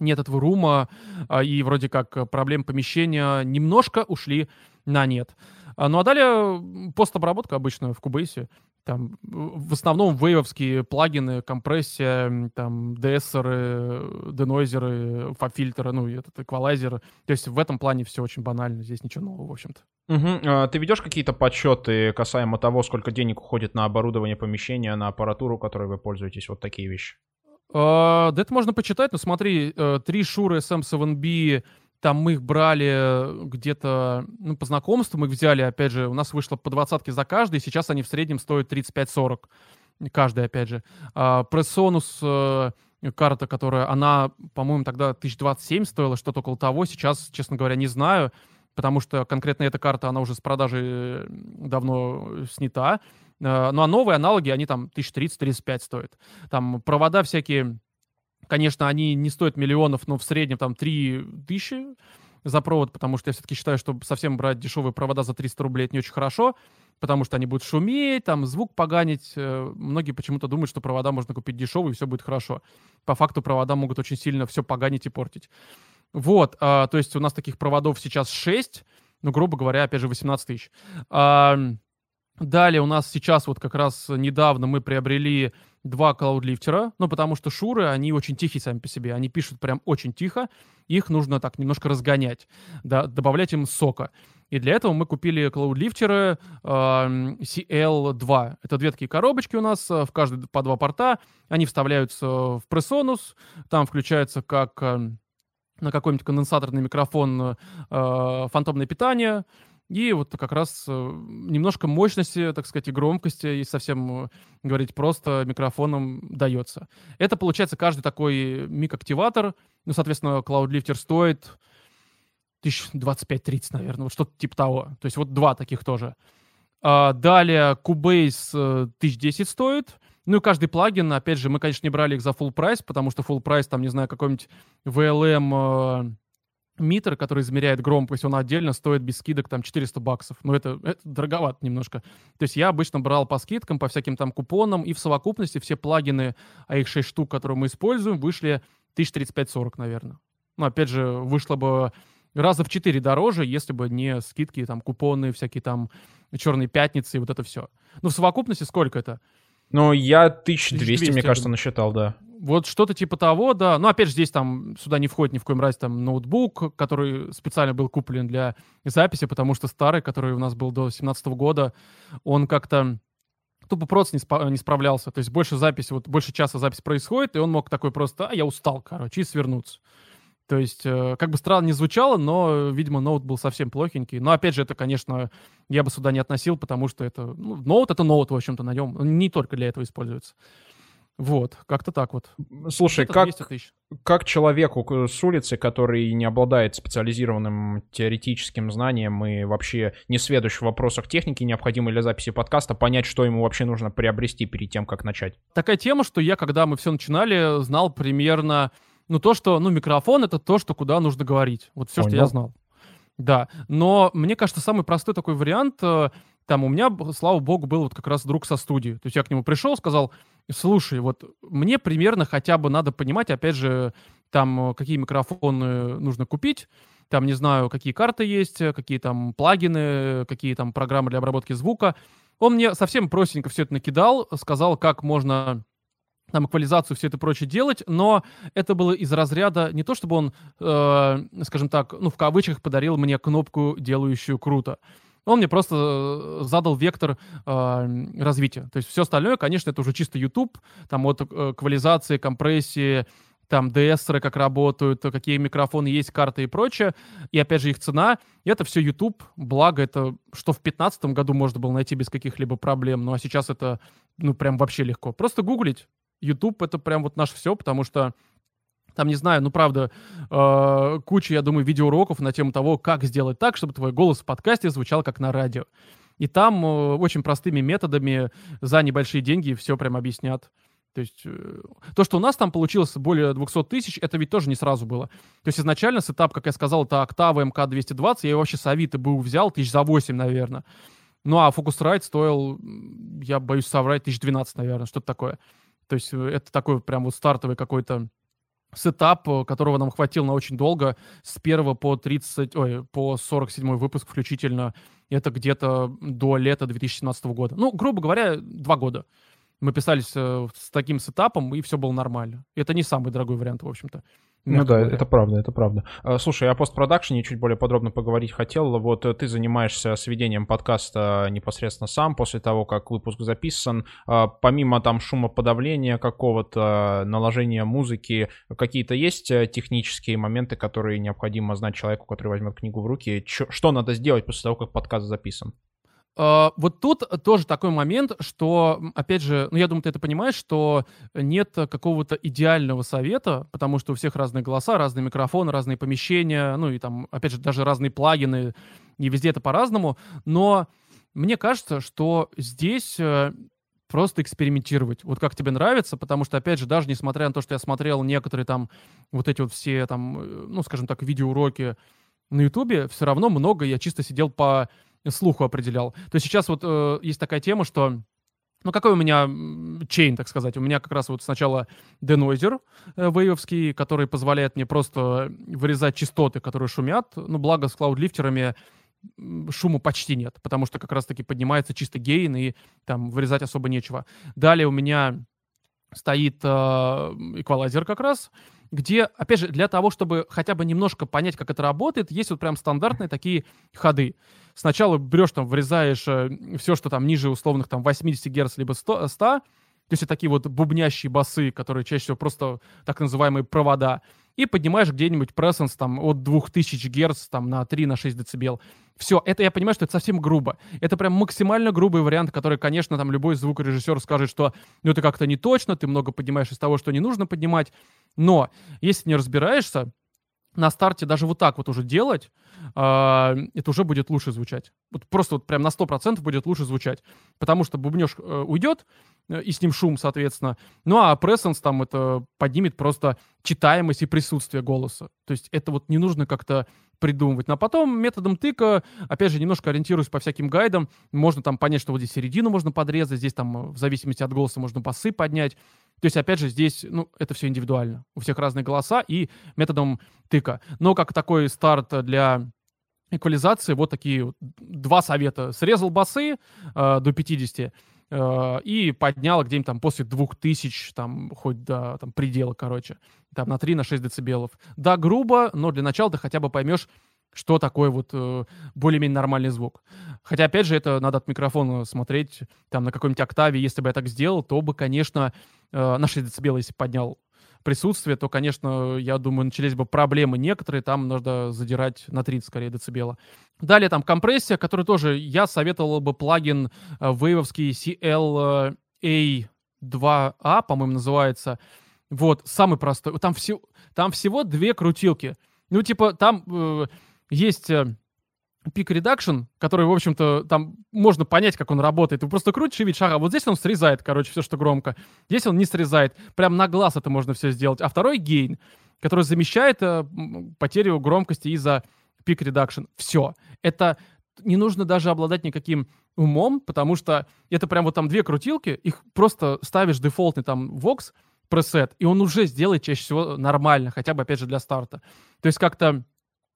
нет этого рума, э, и вроде как проблем помещения немножко ушли на нет. А, ну а далее постобработка обычно в Кубейсе. Там в основном вейвовские плагины, компрессия, там дессеры, денойзеры, фабфильтры, ну и этот эквалайзер. То есть в этом плане все очень банально, здесь ничего нового, в общем-то. Угу. А, ты ведешь какие-то подсчеты касаемо того, сколько денег уходит на оборудование помещения, на аппаратуру, которой вы пользуетесь, вот такие вещи? Uh, да это можно почитать, но смотри, uh, три Shure SM7B там мы их брали где-то, ну, по знакомству мы их взяли, опять же, у нас вышло по двадцатке за каждый, сейчас они в среднем стоят 35-40, каждый, опять же. А, Presonus э, карта, которая, она, по-моему, тогда 1027 стоила, что-то около того, сейчас, честно говоря, не знаю, потому что конкретно эта карта, она уже с продажи давно снята, э, ну, а новые аналоги, они там 1030-35 стоят. Там провода всякие Конечно, они не стоят миллионов, но в среднем там 3 тысячи за провод, потому что я все-таки считаю, что совсем брать дешевые провода за 300 рублей это не очень хорошо, потому что они будут шуметь, там звук поганить. Э, многие почему-то думают, что провода можно купить дешевые, и все будет хорошо. По факту провода могут очень сильно все поганить и портить. Вот, а, то есть у нас таких проводов сейчас 6, ну, грубо говоря, опять же, 18 тысяч. А, далее у нас сейчас вот как раз недавно мы приобрели два клаудлифтера, ну, потому что шуры, они очень тихие сами по себе, они пишут прям очень тихо, их нужно так немножко разгонять, да, добавлять им сока. И для этого мы купили клаудлифтеры э, CL2. Это две такие коробочки у нас, э, в каждой по два порта. Они вставляются в Presonus, там включается как э, на какой-нибудь конденсаторный микрофон э, фантомное питание, и вот как раз э, немножко мощности, так сказать, и громкости, и совсем э, говорить просто микрофоном дается. Это получается каждый такой мик-активатор. Ну, соответственно, CloudLifter стоит 1025-30, наверное, вот что-то типа того. То есть вот два таких тоже. А далее Cubase 1010 э, стоит. Ну и каждый плагин, опять же, мы, конечно, не брали их за full прайс, потому что full прайс, там, не знаю, какой-нибудь VLM Митр, который измеряет громкость, он отдельно стоит без скидок там 400 баксов. Но это, это дороговато немножко. То есть я обычно брал по скидкам, по всяким там купонам, и в совокупности все плагины, а их 6 штук, которые мы используем, вышли 1035-40, наверное. Ну, опять же, вышло бы раза в 4 дороже, если бы не скидки, там, купоны, всякие там черные пятницы и вот это все. Ну, в совокупности сколько это? Ну, я 1200, 1200 мне кажется, насчитал, да. Вот что-то типа того, да. Но опять же, здесь там сюда не входит ни в коем разе там ноутбук, который специально был куплен для записи, потому что старый, который у нас был до 2017 года, он как-то тупо просто не, спа- не справлялся. То есть больше записи, вот больше часа запись происходит, и он мог такой просто, а, я устал, короче, и свернуться. То есть, э, как бы странно не звучало, но, видимо, ноут был совсем плохенький. Но, опять же, это, конечно, я бы сюда не относил, потому что это... Ну, ноут — это ноут, в общем-то, на нем. Он не только для этого используется. Вот, как-то так вот. Слушай, как, как человеку с улицы, который не обладает специализированным теоретическим знанием и вообще не сведущ в вопросах техники, необходимой для записи подкаста, понять, что ему вообще нужно приобрести перед тем, как начать? Такая тема, что я, когда мы все начинали, знал примерно, ну, то, что, ну, микрофон — это то, что куда нужно говорить. Вот все, Понял. что я знал. Да, но мне кажется, самый простой такой вариант, э, там у меня, слава богу, был вот как раз друг со студии. То есть я к нему пришел, сказал, Слушай, вот мне примерно хотя бы надо понимать, опять же, там, э, какие микрофоны нужно купить, там, не знаю, какие карты есть, э, какие там плагины, какие там программы для обработки звука. Он мне совсем простенько все это накидал, сказал, как можно там эквализацию, все это прочее делать, но это было из разряда не то, чтобы он, э, скажем так, ну, в кавычках подарил мне кнопку, делающую круто. Он мне просто э, задал вектор э, развития. То есть все остальное, конечно, это уже чисто YouTube, там от э, квализации, компрессии, там DS как работают, какие микрофоны есть, карты и прочее. И опять же их цена. И это все YouTube. Благо это, что в 2015 году можно было найти без каких-либо проблем. Ну а сейчас это, ну прям вообще легко. Просто гуглить. YouTube это прям вот наше все, потому что там, не знаю, ну, правда, э, куча, я думаю, видеоуроков на тему того, как сделать так, чтобы твой голос в подкасте звучал как на радио. И там э, очень простыми методами за небольшие деньги все прям объяснят. То есть э, то, что у нас там получилось более 200 тысяч, это ведь тоже не сразу было. То есть изначально сетап, как я сказал, это Octava MK220, я его вообще с Авито был взял, тысяч за 8, наверное. Ну, а Focusrite стоил, я боюсь соврать, тысяч 12, наверное, что-то такое. То есть э, это такой прям вот стартовый какой-то сетап, э, которого нам хватило на очень долго, с 1 по 30, ой, по 47 выпуск включительно. Это где-то до лета 2017 года. Ну, грубо говоря, два года. Мы писались э, с таким сетапом, и все было нормально. Это не самый дорогой вариант, в общем-то. Ну да, говоря. это правда, это правда. А, слушай, о постпродакшене чуть более подробно поговорить хотел. Вот э, ты занимаешься сведением подкаста непосредственно сам после того, как выпуск записан. А, помимо там шумоподавления какого-то, наложения музыки, какие-то есть э, технические моменты, которые необходимо знать человеку, который возьмет книгу в руки? Что надо сделать после того, как подкаст записан? Uh, вот тут тоже такой момент, что, опять же, ну я думаю, ты это понимаешь, что нет какого-то идеального совета, потому что у всех разные голоса, разные микрофоны, разные помещения, ну и там, опять же, даже разные плагины, и везде это по-разному, но мне кажется, что здесь э, просто экспериментировать, вот как тебе нравится, потому что, опять же, даже несмотря на то, что я смотрел некоторые там вот эти вот все там, э, ну, скажем так, видеоуроки на Ютубе, все равно много я чисто сидел по слуху определял. То есть сейчас вот э, есть такая тема, что ну, какой у меня чейн, так сказать? У меня как раз вот сначала денойзер э, вейвовский, который позволяет мне просто вырезать частоты, которые шумят. Ну, благо с клаудлифтерами шума почти нет, потому что как раз-таки поднимается чисто гейн, и там вырезать особо нечего. Далее у меня стоит э, эквалайзер как раз, где, опять же, для того, чтобы хотя бы немножко понять, как это работает, есть вот прям стандартные такие ходы. Сначала берешь там, вырезаешь э, все, что там ниже условных там 80 Гц либо 100, 100 то есть такие вот бубнящие басы, которые чаще всего просто так называемые провода, и поднимаешь где-нибудь прессенс там от 2000 Гц там на 3 на 6 дБ. Все, это я понимаю, что это совсем грубо. Это прям максимально грубый вариант, который, конечно, там любой звукорежиссер скажет, что ну это как-то не точно, ты много поднимаешь из того, что не нужно поднимать. Но если не разбираешься, на старте даже вот так вот уже делать, э, это уже будет лучше звучать. Вот просто вот прям на 100% будет лучше звучать. Потому что бубнеж э, уйдет, э, и с ним шум, соответственно. Ну а прессенс там это поднимет просто читаемость и присутствие голоса. То есть это вот не нужно как-то придумывать. Но потом методом тыка, опять же, немножко ориентируюсь по всяким гайдам, можно там понять, что вот здесь середину можно подрезать, здесь там э, в зависимости от голоса можно басы поднять. То есть, опять же, здесь, ну, это все индивидуально. У всех разные голоса и методом тыка. Но как такой старт для эквализации, вот такие два совета. Срезал басы э, до 50 э, и поднял где-нибудь там после 2000, там, хоть до там, предела, короче, там на 3, на 6 децибелов. Да, грубо, но для начала ты хотя бы поймешь, что такое вот э, более-менее нормальный звук. Хотя, опять же, это надо от микрофона смотреть, там, на какой-нибудь октаве, если бы я так сделал, то бы, конечно, э, на 6 дБ, если поднял, присутствие, то, конечно, я думаю, начались бы проблемы некоторые, там нужно задирать на 30 скорее децибела. Далее там компрессия, который тоже я советовал бы плагин э, вейвовский CLA2A, а, по-моему, называется. Вот, самый простой. Там, все, там всего две крутилки. Ну, типа, там э, есть... Peak reduction, который, в общем-то, там можно понять, как он работает. Ты просто и видишь, ага, вот здесь он срезает, короче, все, что громко. Здесь он не срезает. Прям на глаз это можно все сделать. А второй gain, который замещает э, потерю громкости из-за peak reduction. Все. Это не нужно даже обладать никаким умом, потому что это прям вот там две крутилки, их просто ставишь дефолтный там Vox пресет, и он уже сделает чаще всего нормально, хотя бы, опять же, для старта. То есть как-то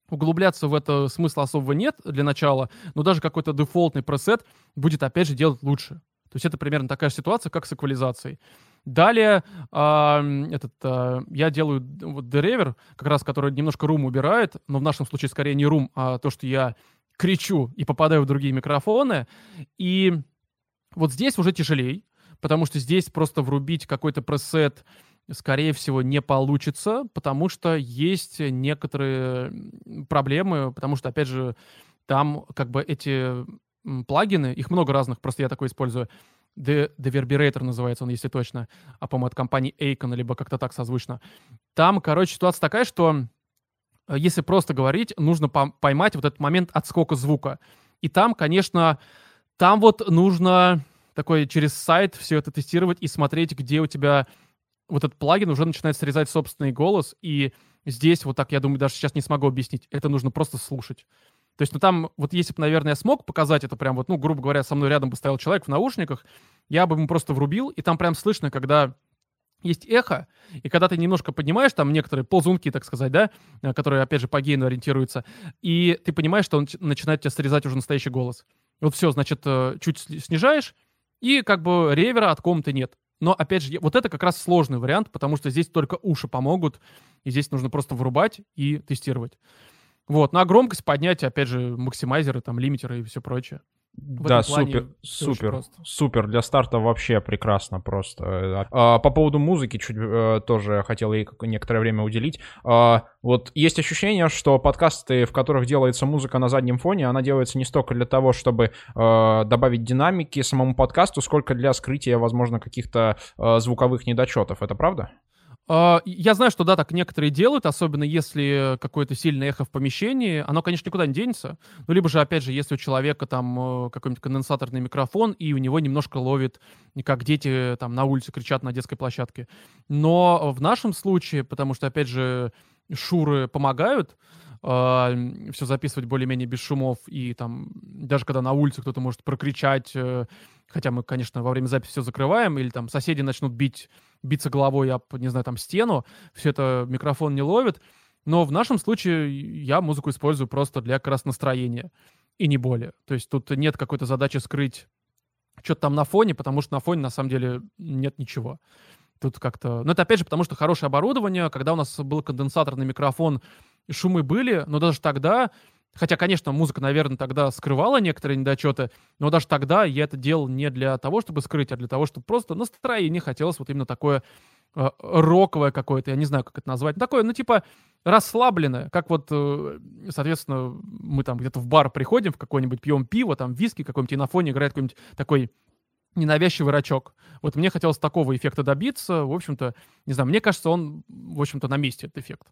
Углубляться в это смысла особого нет для начала, но даже какой-то дефолтный пресет будет, опять же, делать лучше. То есть это примерно такая же ситуация, как с эквализацией. Далее э, этот, э, я делаю вот деревер, как раз который немножко рум убирает, но в нашем случае скорее не рум, а то, что я кричу и попадаю в другие микрофоны. И вот здесь уже тяжелее, потому что здесь просто врубить какой-то пресет, скорее всего, не получится, потому что есть некоторые проблемы, потому что, опять же, там как бы эти плагины, их много разных, просто я такой использую, The, Deverberator называется он, если точно, а, по-моему, от компании Acon, либо как-то так созвучно. Там, короче, ситуация такая, что э, если просто говорить, нужно поймать вот этот момент отскока звука. И там, конечно, там вот нужно такой через сайт все это тестировать и смотреть, где у тебя вот этот плагин уже начинает срезать собственный голос, и здесь вот так, я думаю, даже сейчас не смогу объяснить, это нужно просто слушать. То есть, ну там, вот если бы, наверное, я смог показать это прям вот, ну, грубо говоря, со мной рядом бы стоял человек в наушниках, я бы ему просто врубил, и там прям слышно, когда есть эхо, и когда ты немножко поднимаешь там некоторые ползунки, так сказать, да, э, которые, опять же, по гейну ориентируются, и ты понимаешь, что он начинает тебя срезать уже настоящий голос. Вот все, значит, э, чуть снижаешь, и как бы ревера от комнаты нет. Но, опять же, вот это как раз сложный вариант, потому что здесь только уши помогут, и здесь нужно просто вырубать и тестировать. Вот, на громкость поднять, опять же, максимайзеры, там, лимитеры и все прочее. В да, супер, супер, супер. Для старта вообще прекрасно просто. А, по поводу музыки чуть а, тоже хотел ей некоторое время уделить. А, вот есть ощущение, что подкасты, в которых делается музыка на заднем фоне, она делается не столько для того, чтобы а, добавить динамики самому подкасту, сколько для скрытия, возможно, каких-то а, звуковых недочетов. Это правда? А, я знаю, что да, так некоторые делают, особенно если какое-то сильное эхо в помещении. Оно, конечно, никуда не денется. Ну, либо же, опять же, если у человека там э, какой-нибудь конденсаторный микрофон, и у него немножко ловит, как дети там на улице кричат на детской площадке. Но в нашем случае, потому что, опять же, шуры помогают, э, все записывать более-менее без шумов, и там даже когда на улице кто-то может прокричать, э, хотя мы, конечно, во время записи все закрываем, или там соседи начнут бить, биться головой об, не знаю, там стену, все это микрофон не ловит, но в нашем случае я музыку использую просто для как раз настроения, и не более. То есть тут нет какой-то задачи скрыть что-то там на фоне, потому что на фоне на самом деле нет ничего. Тут как-то... Ну, это опять же потому, что хорошее оборудование. Когда у нас был конденсаторный микрофон, шумы были, но даже тогда, хотя, конечно, музыка, наверное, тогда скрывала некоторые недочеты, но даже тогда я это делал не для того, чтобы скрыть, а для того, чтобы просто настроение хотелось вот именно такое э, роковое какое-то, я не знаю, как это назвать, такое, ну, типа, расслабленное, как вот, э, соответственно, мы там где-то в бар приходим, в какой-нибудь пьем пиво, там виски какой-нибудь, и на фоне играет какой-нибудь такой ненавязчивый рачок. Вот мне хотелось такого эффекта добиться. В общем-то, не знаю, мне кажется, он, в общем-то, на месте, этот эффект.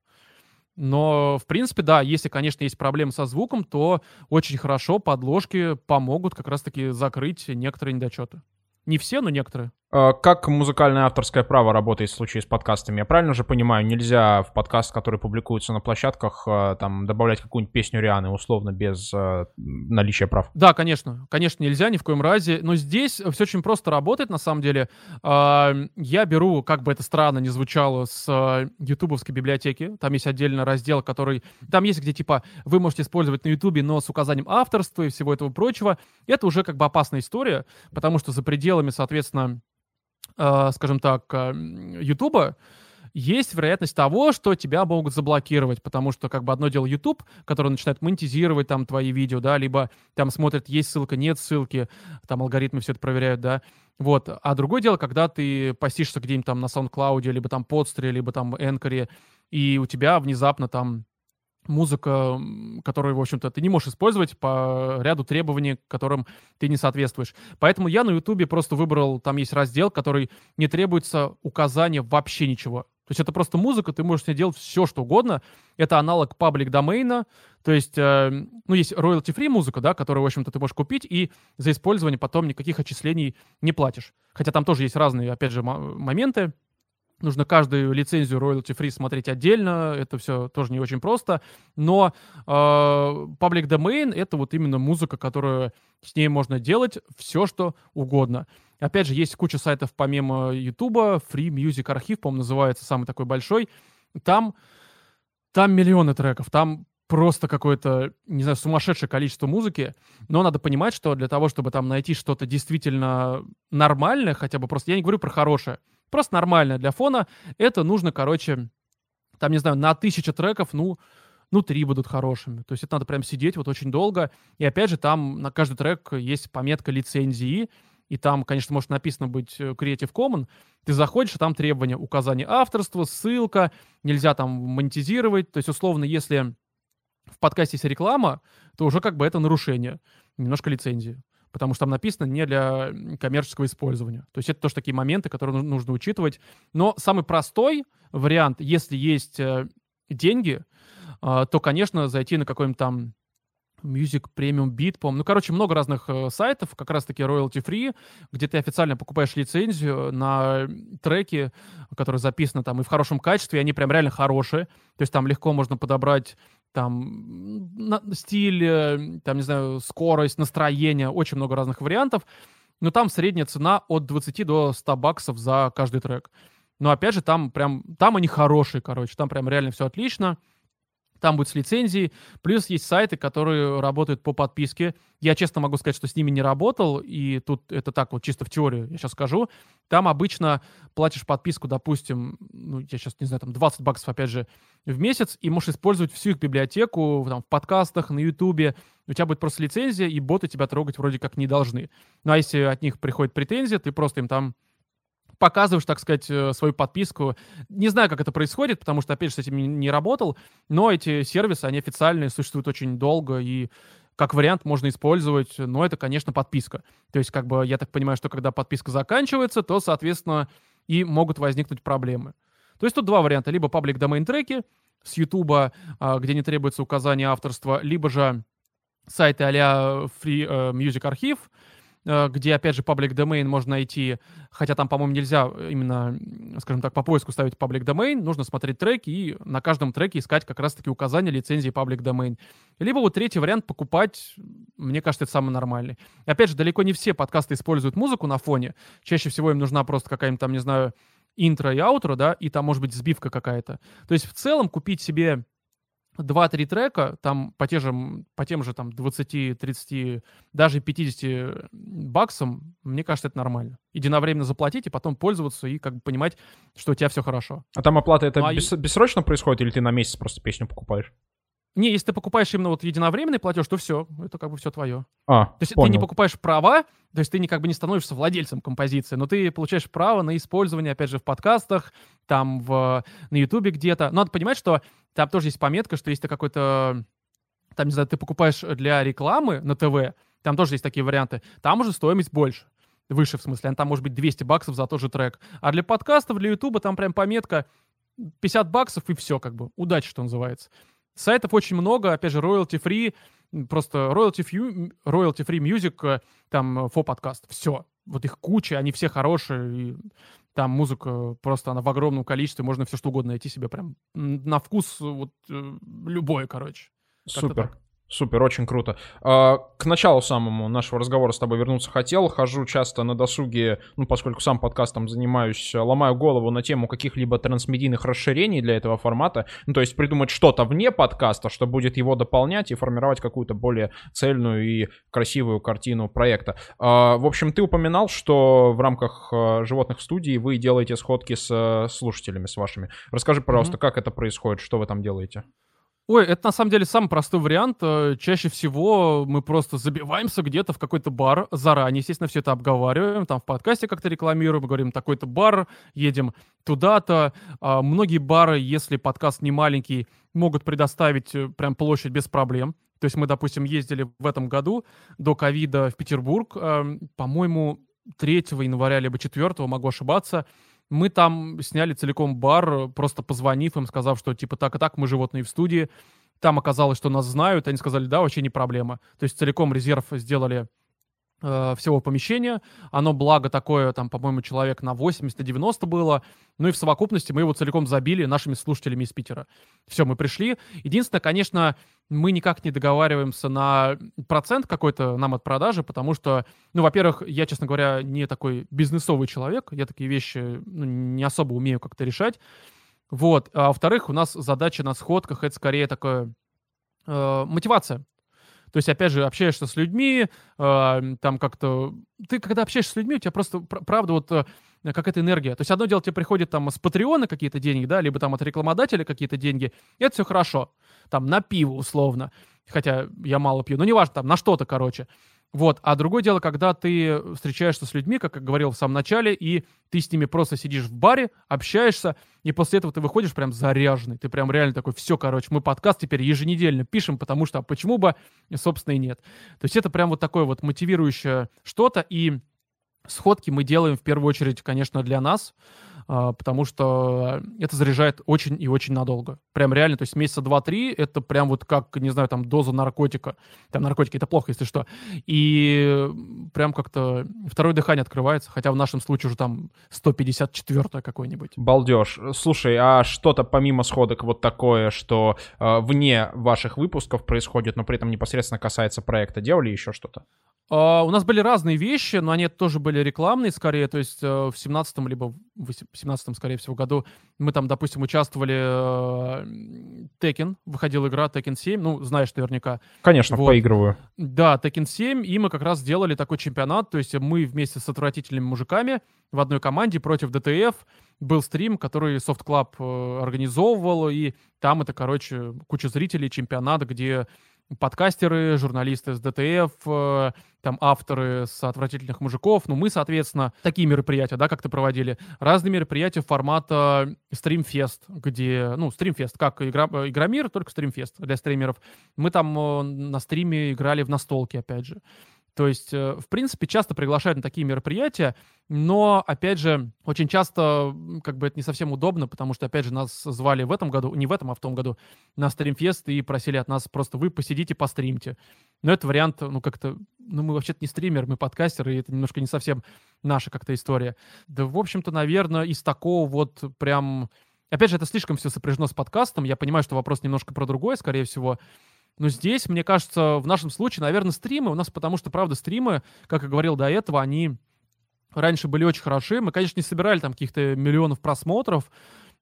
Но, в принципе, да, если, конечно, есть проблемы со звуком, то очень хорошо подложки помогут как раз-таки закрыть некоторые недочеты. Не все, но некоторые. А, как музыкальное авторское право работает в случае с подкастами? Я правильно же понимаю, нельзя в подкаст, который публикуется на площадках, а, там добавлять какую-нибудь песню Рианы, условно, без а, наличия прав? Да, конечно. Конечно, нельзя ни в коем разе. Но здесь все очень просто работает, на самом деле. Я беру, как бы это странно не звучало, с ютубовской библиотеки. Там есть отдельный раздел, который... Там есть, где, типа, вы можете использовать на ютубе, но с указанием авторства и всего этого прочего. Это уже как бы опасная история, потому что за пределами, соответственно, скажем так, Ютуба, есть вероятность того, что тебя могут заблокировать, потому что как бы одно дело YouTube, который начинает монетизировать там твои видео, да, либо там смотрит, есть ссылка, нет ссылки, там алгоритмы все это проверяют, да, вот. А другое дело, когда ты постишься где-нибудь там на SoundCloud, либо там Podster, либо там Anchor, и у тебя внезапно там музыка, которую, в общем-то, ты не можешь использовать по ряду требований, которым ты не соответствуешь. Поэтому я на Ютубе просто выбрал, там есть раздел, который не требуется указания вообще ничего. То есть это просто музыка, ты можешь себе делать все, что угодно. Это аналог паблик домейна. То есть, э, ну, есть royalty-free музыка, да, которую, в общем-то, ты можешь купить, и за использование потом никаких отчислений не платишь. Хотя там тоже есть разные, опять же, моменты. Нужно каждую лицензию royalty free смотреть отдельно, это все тоже не очень просто. Но э, public domain это вот именно музыка, которую с ней можно делать все, что угодно. Опять же, есть куча сайтов помимо YouTube, Free Music Archive, по-моему, называется самый такой большой. Там, там миллионы треков, там просто какое-то, не знаю, сумасшедшее количество музыки, но надо понимать, что для того, чтобы там найти что-то действительно нормальное, хотя бы просто, я не говорю про хорошее, просто нормальное для фона, это нужно, короче, там, не знаю, на тысячу треков, ну, ну, три будут хорошими. То есть это надо прям сидеть вот очень долго. И опять же, там на каждый трек есть пометка лицензии, и там, конечно, может написано быть э, Creative Commons, ты заходишь, а там требования указания авторства, ссылка, нельзя там монетизировать. То есть, условно, если в подкасте есть реклама, то уже как бы это нарушение, немножко лицензии. Потому что там написано не для коммерческого использования. То есть это тоже такие моменты, которые нужно учитывать. Но самый простой вариант, если есть э, деньги, э, то, конечно, зайти на какой-нибудь там Music Premium Beat, по Ну, короче, много разных э, сайтов, как раз-таки royalty free, где ты официально покупаешь лицензию на треки, которые записаны там и в хорошем качестве, и они прям реально хорошие. То есть там легко можно подобрать там на, стиль, э, там, не знаю, скорость, настроение, очень много разных вариантов. Но там средняя цена от 20 до 100 баксов за каждый трек. Но опять же, там прям, там они хорошие, короче, там прям реально все отлично там будет с лицензией. Плюс есть сайты, которые работают по подписке. Я честно могу сказать, что с ними не работал, и тут это так вот чисто в теорию я сейчас скажу. Там обычно платишь подписку, допустим, ну, я сейчас не знаю, там 20 баксов, опять же, в месяц, и можешь использовать всю их библиотеку там, в подкастах, на ютубе. У тебя будет просто лицензия, и боты тебя трогать вроде как не должны. Ну а если от них приходит претензия, ты просто им там показываешь, так сказать, э, свою подписку. Не знаю, как это происходит, потому что, опять же, с этим не работал, но эти сервисы, они официальные, существуют очень долго, и как вариант можно использовать, но это, конечно, подписка. То есть, как бы, я так понимаю, что когда подписка заканчивается, то, соответственно, и могут возникнуть проблемы. То есть тут два варианта. Либо паблик domain треки с YouTube, где не требуется указание авторства, либо же сайты а-ля Free э, Music Archive, где, опять же, public domain можно найти, хотя там, по-моему, нельзя именно, скажем так, по поиску ставить public domain, нужно смотреть треки и на каждом треке искать как раз-таки указания лицензии public domain. Либо вот третий вариант покупать, мне кажется, это самый нормальный. И опять же, далеко не все подкасты используют музыку на фоне, чаще всего им нужна просто какая-нибудь там, не знаю, интро и аутро, да, и там может быть сбивка какая-то. То есть в целом купить себе 2-3 трека, там по, те же, по тем же там 20, 30, даже 50 баксам, мне кажется, это нормально. Единовременно заплатить и потом пользоваться и как бы понимать, что у тебя все хорошо. А там оплата это ну, а бес, бессрочно происходит или ты на месяц просто песню покупаешь? Не, если ты покупаешь именно вот единовременный платеж, то все, это как бы все твое. А, то есть понял. ты не покупаешь права, то есть ты не, как бы не становишься владельцем композиции, но ты получаешь право на использование, опять же, в подкастах, там в, на Ютубе где-то. Надо понимать, что там тоже есть пометка, что если ты какой-то, там, не знаю, ты покупаешь для рекламы на ТВ, там тоже есть такие варианты, там уже стоимость больше. Выше, в смысле, там может быть 200 баксов за тот же трек. А для подкастов, для Ютуба там прям пометка 50 баксов и все, как бы. Удачи, что называется. Сайтов очень много, опять же, royalty free, просто royalty free, royalty free music, э, там, for подкаст. Все. Вот их куча, они все хорошие. И там музыка просто она в огромном количестве, можно все что угодно найти себе прям на вкус вот э, любое, короче. Супер. Супер, очень круто. А, к началу самому нашего разговора с тобой вернуться хотел. Хожу часто на досуге, ну, поскольку сам подкастом занимаюсь, ломаю голову на тему каких-либо трансмедийных расширений для этого формата. Ну, то есть придумать что-то вне подкаста, что будет его дополнять и формировать какую-то более цельную и красивую картину проекта. А, в общем, ты упоминал, что в рамках а, животных в студии вы делаете сходки с слушателями, с вашими. Расскажи, пожалуйста, mm-hmm. как это происходит, что вы там делаете? Ой, это на самом деле самый простой вариант. Э, чаще всего мы просто забиваемся где-то в какой-то бар заранее, естественно, все это обговариваем, там в подкасте как-то рекламируем, говорим, такой-то бар, едем туда-то. А многие бары, если подкаст не маленький, могут предоставить э, прям площадь без проблем. То есть мы, допустим, ездили в этом году до ковида в Петербург, эм, по-моему, 3 января либо 4, могу ошибаться, мы там сняли целиком бар, просто позвонив им, сказав, что типа так и так, мы животные в студии. Там оказалось, что нас знают, они сказали, да, вообще не проблема. То есть целиком резерв сделали э, всего помещения. Оно, благо, такое, там, по-моему, человек на 80-90 было. Ну и в совокупности мы его целиком забили нашими слушателями из Питера. Все, мы пришли. Единственное, конечно, мы никак не договариваемся на процент какой-то нам от продажи, потому что, ну, во-первых, я, честно говоря, не такой бизнесовый человек, я такие вещи ну, не особо умею как-то решать. Вот. А во-вторых, у нас задача на сходках — это скорее такое э, мотивация. То есть, опять же, общаешься с людьми, э, там как-то... Ты, когда общаешься с людьми, у тебя просто, правда, вот э, какая-то энергия. То есть, одно дело, тебе приходит там с Патреона какие-то деньги, да, либо там от рекламодателя какие-то деньги, и это все хорошо. Там на пиво, условно. Хотя я мало пью, но неважно, там на что-то, короче. Вот. А другое дело, когда ты встречаешься с людьми, как я говорил в самом начале, и ты с ними просто сидишь в баре, общаешься, и после этого ты выходишь прям заряженный. Ты прям реально такой, все, короче, мы подкаст теперь еженедельно пишем, потому что, а почему бы, собственно, и нет. То есть это прям вот такое вот мотивирующее что-то, и сходки мы делаем в первую очередь, конечно, для нас, а, потому что это заряжает очень и очень надолго. Прям реально, то есть месяца два-три это прям вот как, не знаю, там доза наркотика. Там наркотики это плохо, если что. И прям как-то второе дыхание открывается, хотя в нашем случае уже там 154 какой-нибудь. Балдеж. Слушай, а что-то помимо сходок вот такое, что э, вне ваших выпусков происходит, но при этом непосредственно касается проекта, делали еще что-то? Uh, у нас были разные вещи, но они тоже были рекламные скорее, то есть uh, в семнадцатом либо в семнадцатом, скорее всего, году мы там, допустим, участвовали э, Tekken, выходила игра Tekken 7, ну, знаешь наверняка. Конечно, вот. поигрываю. Да, Tekken 7, и мы как раз сделали такой чемпионат, то есть мы вместе с отвратительными мужиками в одной команде против DTF, был стрим, который Soft Club э, организовывал, и там это, короче, куча зрителей, чемпионат, где подкастеры, журналисты с DTF, э, там авторы с отвратительных мужиков. Ну, мы, соответственно, такие мероприятия, да, как-то проводили. Разные мероприятия формата стримфест, где, ну, стримфест, как игра, э, Игромир, только стримфест для стримеров. Мы там э, на стриме играли в настолки, опять же. То есть, э, в принципе, часто приглашают на такие мероприятия, но, опять же, очень часто как бы это не совсем удобно, потому что, опять же, нас звали в этом году, не в этом, а в том году, на стримфест и просили от нас просто вы посидите, постримте. Но это вариант, ну, как-то, ну, мы вообще-то не стример, мы подкастеры, и это немножко не совсем наша как-то история. Да, в общем-то, наверное, из такого вот прям... Опять же, это слишком все сопряжено с подкастом, я понимаю, что вопрос немножко про другое, скорее всего, но здесь, мне кажется, в нашем случае, наверное, стримы у нас, потому что, правда, стримы, как я говорил до этого, они раньше были очень хороши. Мы, конечно, не собирали там каких-то миллионов просмотров,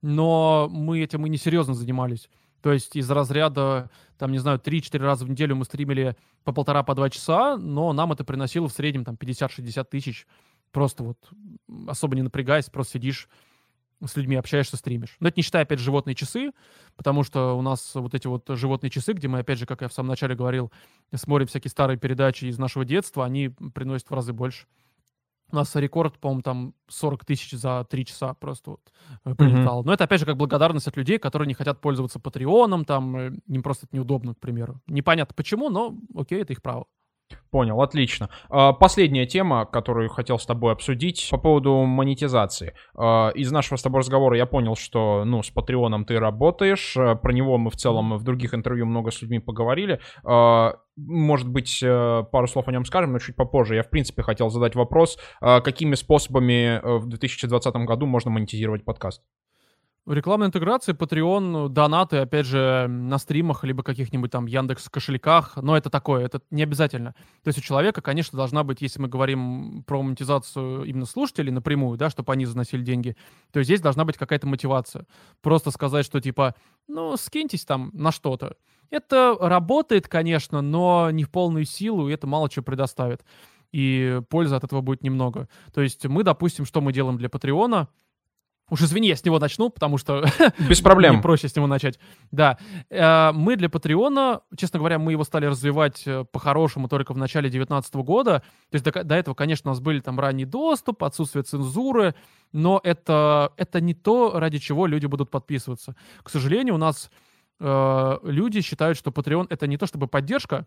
но мы этим и не серьезно занимались. То есть из разряда, там, не знаю, 3-4 раза в неделю мы стримили по полтора, по два часа, но нам это приносило в среднем там 50-60 тысяч. Просто вот особо не напрягаясь, просто сидишь с людьми общаешься, стримишь. Но это не считая, опять же, животные часы, потому что у нас вот эти вот животные часы, где мы, опять же, как я в самом начале говорил, смотрим всякие старые передачи из нашего детства, они приносят в разы больше. У нас рекорд, по-моему, там 40 тысяч за 3 часа просто вот э, прилетал. Mm-hmm. Но это, опять же, как благодарность от людей, которые не хотят пользоваться Патреоном, там, э, им просто это неудобно, к примеру. Непонятно почему, но окей, это их право. Понял, отлично. А, последняя тема, которую хотел с тобой обсудить, по поводу монетизации. А, из нашего с тобой разговора я понял, что, ну, с Патреоном ты работаешь, а, про него мы в целом в других интервью много с людьми поговорили. Может быть, э, пару слов о нем скажем, но чуть попозже. Я, в принципе, хотел задать вопрос, какими способами э, в 2020 году можно монетизировать подкаст? Рекламная интеграция, Patreon, донаты, опять же, на стримах, либо каких-нибудь там Яндекс кошельках, но это такое, это не обязательно. То есть у человека, конечно, должна быть, если мы говорим про монетизацию именно слушателей напрямую, да, чтобы они заносили деньги, то здесь должна быть какая-то мотивация. Просто сказать, что типа, ну, скиньтесь там на что-то. Это работает, конечно, но не в полную силу, и это мало чего предоставит. И пользы от этого будет немного. То есть мы, допустим, что мы делаем для Патреона — Уж извини, я с него начну, потому что... Без проблем. Мне проще с него начать. Да. Э, мы для Патреона, честно говоря, мы его стали развивать э, по-хорошему только в начале 2019 года. То есть до, до этого, конечно, у нас были там ранний доступ, отсутствие цензуры, но это, это не то, ради чего люди будут подписываться. К сожалению, у нас э, люди считают, что Patreon — это не то чтобы поддержка,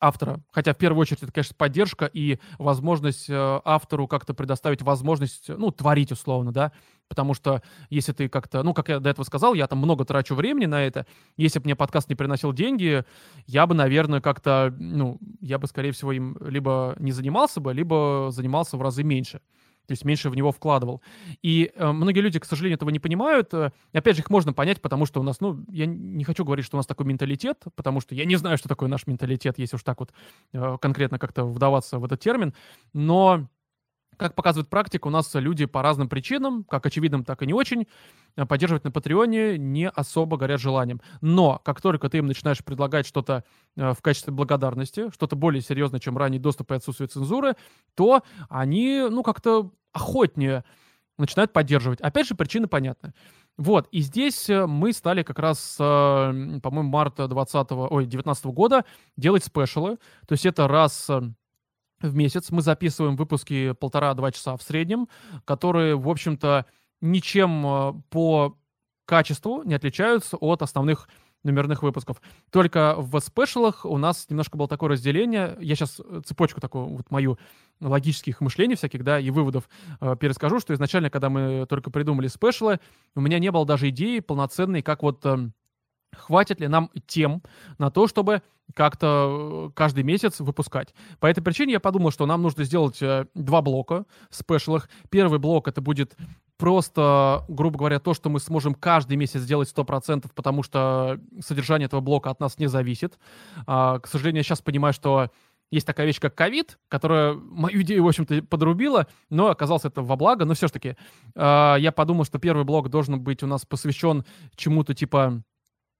автора. Хотя в первую очередь это, конечно, поддержка и возможность э, автору как-то предоставить возможность, ну, творить условно, да. Потому что если ты как-то, ну, как я до этого сказал, я там много трачу времени на это. Если бы мне подкаст не приносил деньги, я бы, наверное, как-то, ну, я бы, скорее всего, им либо не занимался бы, либо занимался в разы меньше то есть меньше в него вкладывал. И э, многие люди, к сожалению, этого не понимают. Э, опять же, их можно понять, потому что у нас, ну, я не хочу говорить, что у нас такой менталитет, потому что я не знаю, что такое наш менталитет, если уж так вот э, конкретно как-то вдаваться в этот термин, но как показывает практика, у нас люди по разным причинам, как очевидным, так и не очень, э, поддерживать на Патреоне не особо горят желанием. Но как только ты им начинаешь предлагать что-то э, в качестве благодарности, что-то более серьезное, чем ранний доступ и отсутствие цензуры, то они, ну, как-то охотнее начинают поддерживать. Опять же, причины понятны. Вот, и здесь э, мы стали как раз, по-моему, марта 20 ой, 19 года делать спешалы. То есть это раз в месяц. Мы записываем выпуски полтора-два часа в среднем, которые, в общем-то, ничем э, по качеству не отличаются от основных номерных выпусков. Только в спешалах у нас немножко было такое разделение. Я сейчас э, цепочку такую, вот мою логических мышлений всяких, да, и выводов э, перескажу, что изначально, когда мы только придумали спешалы, у меня не было даже идеи полноценной, как вот э, хватит ли нам тем на то, чтобы как-то э, каждый месяц выпускать. По этой причине я подумал, что нам нужно сделать э, два блока спешлых. Первый блок это будет просто, грубо говоря, то, что мы сможем каждый месяц сделать 100%, потому что содержание этого блока от нас не зависит. А, к сожалению, я сейчас понимаю, что есть такая вещь, как ковид, которая мою идею, в общем-то, подрубила, но оказалось это во благо. Но все-таки э, я подумал, что первый блок должен быть у нас посвящен чему-то типа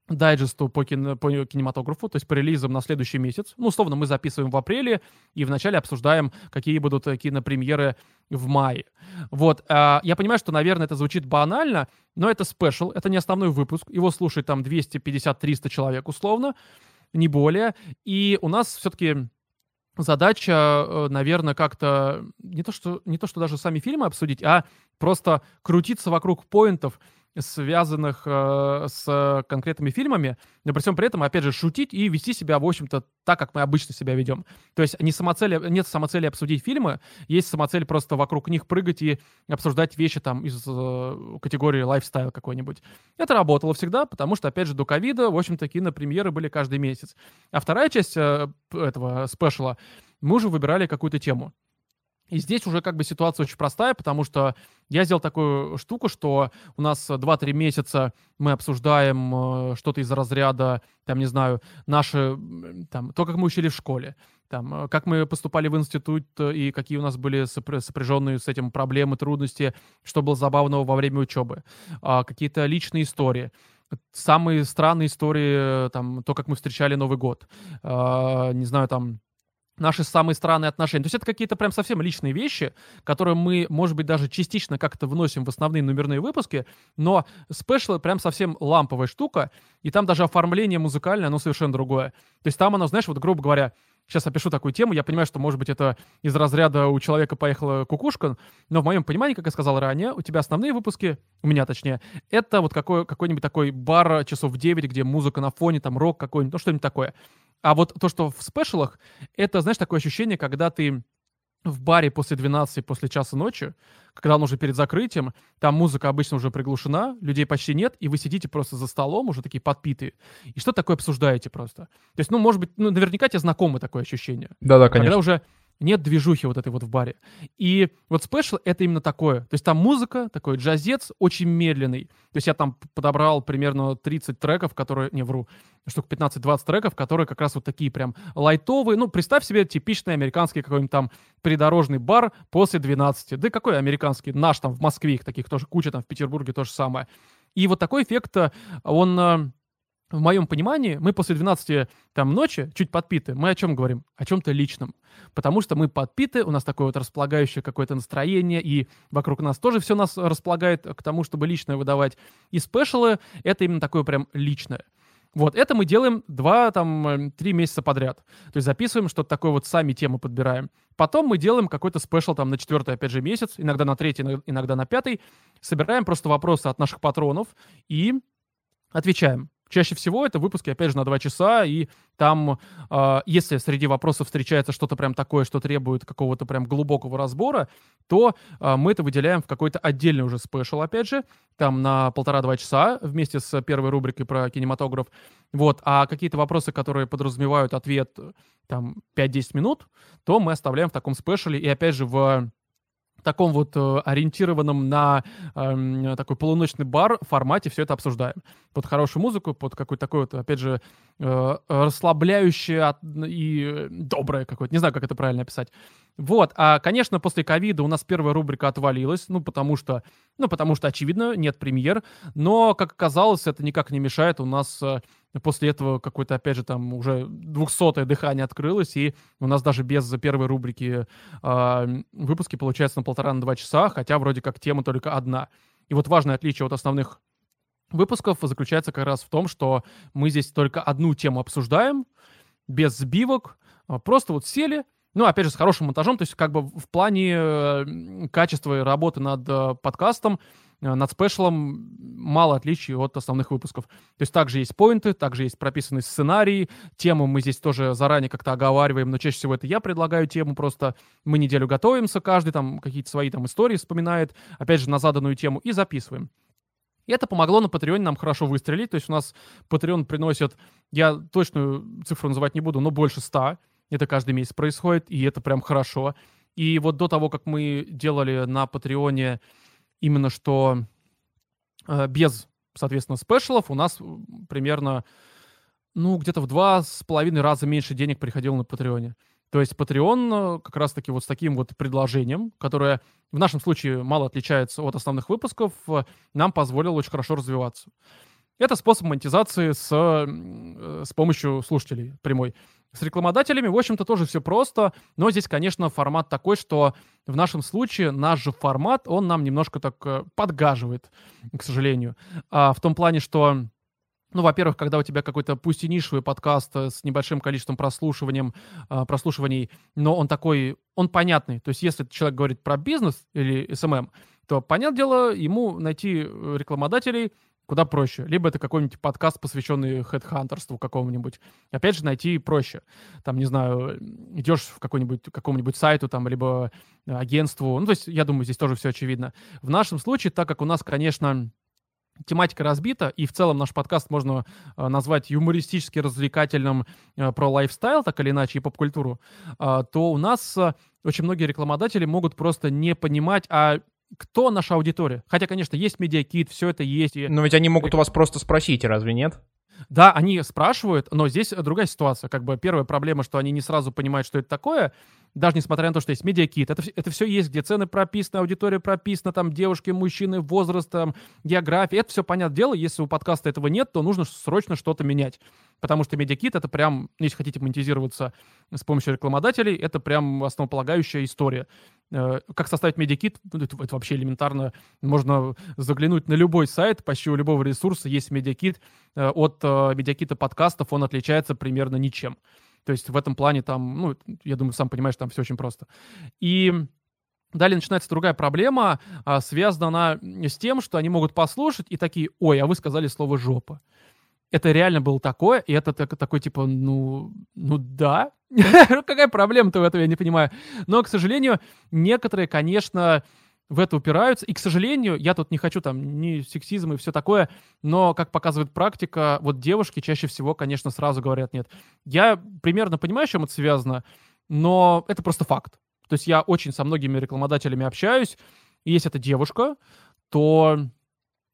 дайджесту по, кино, по кинематографу, то есть по релизам на следующий месяц. Ну, условно, мы записываем в апреле и вначале обсуждаем, какие будут э, кинопремьеры в мае. Вот. А, я понимаю, что, наверное, это звучит банально, но это спешл, это не основной выпуск. Его слушает там 250-300 человек условно, не более. И у нас все-таки задача, э, наверное, как-то не то, что, не то, что даже сами фильмы обсудить, а просто крутиться вокруг поинтов, связанных э, с конкретными фильмами, но при всем при этом, опять же, шутить и вести себя, в общем-то, так, как мы обычно себя ведем. То есть не самоцели, нет самоцели обсудить фильмы, есть самоцель просто вокруг них прыгать и обсуждать вещи там из э, категории лайфстайл какой-нибудь. Это работало всегда, потому что, опять же, до ковида, в общем-то, кинопремьеры были каждый месяц. А вторая часть э, этого спешала, мы уже выбирали какую-то тему. И здесь уже как бы ситуация очень простая, потому что я сделал такую штуку, что у нас 2-3 месяца мы обсуждаем э, что-то из разряда, там, не знаю, наши, там, то, как мы учили в школе, там, э, как мы поступали в институт э, и какие у нас были сопряженные с этим проблемы, трудности, что было забавного во время учебы, а, какие-то личные истории. Самые странные истории, там, то, как мы встречали Новый год, а, не знаю, там, наши самые странные отношения. То есть это какие-то прям совсем личные вещи, которые мы, может быть, даже частично как-то вносим в основные номерные выпуски, но спешл прям совсем ламповая штука, и там даже оформление музыкальное, оно совершенно другое. То есть там оно, знаешь, вот грубо говоря, сейчас опишу такую тему, я понимаю, что, может быть, это из разряда у человека поехала кукушка, но в моем понимании, как я сказал ранее, у тебя основные выпуски, у меня точнее, это вот какой, какой-нибудь такой бар часов в 9, где музыка на фоне, там рок какой-нибудь, ну что-нибудь такое. А вот то, что в спешалах, это, знаешь, такое ощущение, когда ты в баре после 12, после часа ночи, когда он уже перед закрытием, там музыка обычно уже приглушена, людей почти нет, и вы сидите просто за столом, уже такие подпитые, и что такое обсуждаете просто. То есть, ну, может быть, ну, наверняка тебе знакомо такое ощущение. Да-да, конечно. Когда уже нет движухи вот этой вот в баре. И вот спешл — это именно такое. То есть там музыка, такой джазец, очень медленный. То есть я там подобрал примерно 30 треков, которые... Не, вру. Штук 15-20 треков, которые как раз вот такие прям лайтовые. Ну, представь себе типичный американский какой-нибудь там придорожный бар после 12. Да какой американский? Наш там в Москве их таких тоже куча, там в Петербурге то же самое. И вот такой эффект, э, он э, в моем понимании, мы после 12 там, ночи, чуть подпиты, мы о чем говорим? О чем-то личном. Потому что мы подпиты, у нас такое вот располагающее какое-то настроение, и вокруг нас тоже все нас располагает к тому, чтобы личное выдавать. И спешалы — это именно такое прям личное. Вот, это мы делаем два, там, э, три месяца подряд. То есть записываем что-то такое, вот сами темы подбираем. Потом мы делаем какой-то спешл там на четвертый, опять же, месяц, иногда на третий, иногда на пятый. Собираем просто вопросы от наших патронов и отвечаем. Чаще всего это выпуски, опять же, на 2 часа, и там, э, если среди вопросов встречается что-то прям такое, что требует какого-то прям глубокого разбора, то э, мы это выделяем в какой-то отдельный уже спешл, опять же, там на полтора-два часа вместе с первой рубрикой про кинематограф. Вот, а какие-то вопросы, которые подразумевают ответ там 5-10 минут, то мы оставляем в таком спешле, и опять же в таком вот э, ориентированном на э, такой полуночный бар формате все это обсуждаем. Под хорошую музыку, под какой-то такой вот, опять же, э, расслабляющее и доброе какое-то. Не знаю, как это правильно описать. Вот, а, конечно, после ковида у нас первая рубрика отвалилась, ну, потому что, ну, потому что, очевидно, нет премьер, но, как оказалось, это никак не мешает, у нас э, после этого какое-то, опять же, там уже двухсотое дыхание открылось, и у нас даже без первой рубрики э, выпуски получается на полтора-на два часа, хотя вроде как тема только одна. И вот важное отличие от основных выпусков заключается как раз в том, что мы здесь только одну тему обсуждаем, без сбивок, а просто вот сели, ну, опять же, с хорошим монтажом, то есть как бы в плане э, качества работы над э, подкастом, над спешлом мало отличий от основных выпусков. То есть также есть поинты, также есть прописанный сценарий, тему мы здесь тоже заранее как-то оговариваем, но чаще всего это я предлагаю тему, просто мы неделю готовимся, каждый там какие-то свои там истории вспоминает, опять же, на заданную тему и записываем. И это помогло на Патреоне нам хорошо выстрелить. То есть у нас Patreon приносит, я точную цифру называть не буду, но больше 100. Это каждый месяц происходит, и это прям хорошо. И вот до того, как мы делали на Патреоне именно что э, без, соответственно, спешалов, у нас примерно, ну, где-то в два с половиной раза меньше денег приходило на Патреоне. То есть Patreon э, как раз-таки вот с таким вот предложением, которое в нашем случае мало отличается от основных выпусков, э, нам позволило очень хорошо развиваться. Это способ монетизации с, с помощью слушателей прямой. С рекламодателями, в общем-то, тоже все просто, но здесь, конечно, формат такой, что в нашем случае наш же формат, он нам немножко так э, подгаживает, к сожалению. А, в том плане, что ну, во-первых, когда у тебя какой-то пусть и нишевый подкаст э, с небольшим количеством прослушиванием, э, прослушиваний, но он такой, он понятный. То есть, если человек говорит про бизнес или SMM, то, понятное дело, ему найти рекламодателей куда проще. Либо это какой-нибудь подкаст, посвященный хедхантерству какому-нибудь. Опять же, найти проще. Там, не знаю, идешь в какой-нибудь, какому-нибудь сайту, там, либо агентству. Ну, то есть, я думаю, здесь тоже все очевидно. В нашем случае, так как у нас, конечно, тематика разбита, и в целом наш подкаст можно э, назвать юмористически развлекательным э, про лайфстайл, так или иначе, и поп-культуру, э, то у нас э, очень многие рекламодатели могут просто не понимать, а кто наша аудитория. Хотя, конечно, есть медиакит, все это есть. Но ведь они могут у вас просто спросить, разве нет? Да, они спрашивают, но здесь другая ситуация. Как бы первая проблема, что они не сразу понимают, что это такое, даже несмотря на то, что есть медиакит. Это, это все есть, где цены прописаны, аудитория прописана, там девушки, мужчины, возраст, там, география. Это все понятное дело. Если у подкаста этого нет, то нужно срочно что-то менять. Потому что медиакит — это прям, если хотите монетизироваться с помощью рекламодателей, это прям основополагающая история. Э, как составить медиакит? Ну, это, это вообще элементарно. Можно заглянуть на любой сайт, почти у любого ресурса есть медиакит. Э, от э, медиакита подкастов он отличается примерно ничем. То есть в этом плане там, ну, я думаю, сам понимаешь, там все очень просто. И Далее начинается другая проблема, а, связана она с тем, что они могут послушать и такие, ой, а вы сказали слово «жопа». Это реально было такое, и это так, такой типа, ну, ну да. Какая проблема-то в этом, я не понимаю. Но, к сожалению, некоторые, конечно, в это упираются. И, к сожалению, я тут не хочу там ни сексизм и все такое, но, как показывает практика, вот девушки чаще всего, конечно, сразу говорят нет. Я примерно понимаю, с чем это связано, но это просто факт. То есть я очень со многими рекламодателями общаюсь, и если это девушка, то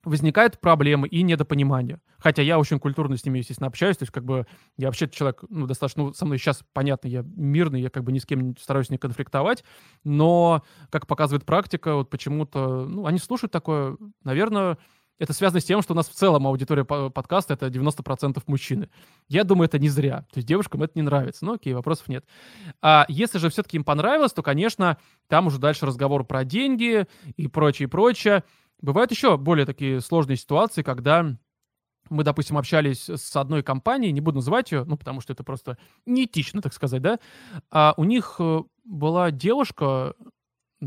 возникают проблемы и недопонимание. Хотя я очень культурно с ними, естественно, общаюсь, то есть как бы я вообще человек, ну, достаточно, ну, со мной сейчас, понятно, я мирный, я как бы ни с кем стараюсь не конфликтовать, но, как показывает практика, вот почему-то, ну, они слушают такое, наверное, это связано с тем, что у нас в целом аудитория подкаста — это 90% мужчины. Я думаю, это не зря. То есть девушкам это не нравится. Ну окей, вопросов нет. А если же все-таки им понравилось, то, конечно, там уже дальше разговор про деньги и прочее, прочее. Бывают еще более такие сложные ситуации, когда мы, допустим, общались с одной компанией, не буду называть ее, ну, потому что это просто неэтично, так сказать, да, а у них э, была девушка,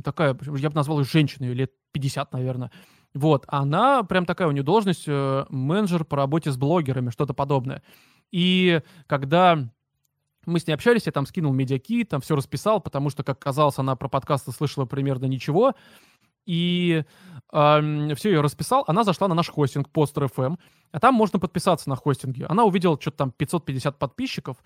такая, я бы назвал ее женщиной, лет 50, наверное, вот, она прям такая у нее должность, э, менеджер по работе с блогерами, что-то подобное. И когда мы с ней общались, я там скинул медиаки, там все расписал, потому что, как казалось, она про подкасты слышала примерно ничего. И э, все ее расписал. Она зашла на наш хостинг Poster FM, а там можно подписаться на хостинге. Она увидела что-то там 550 подписчиков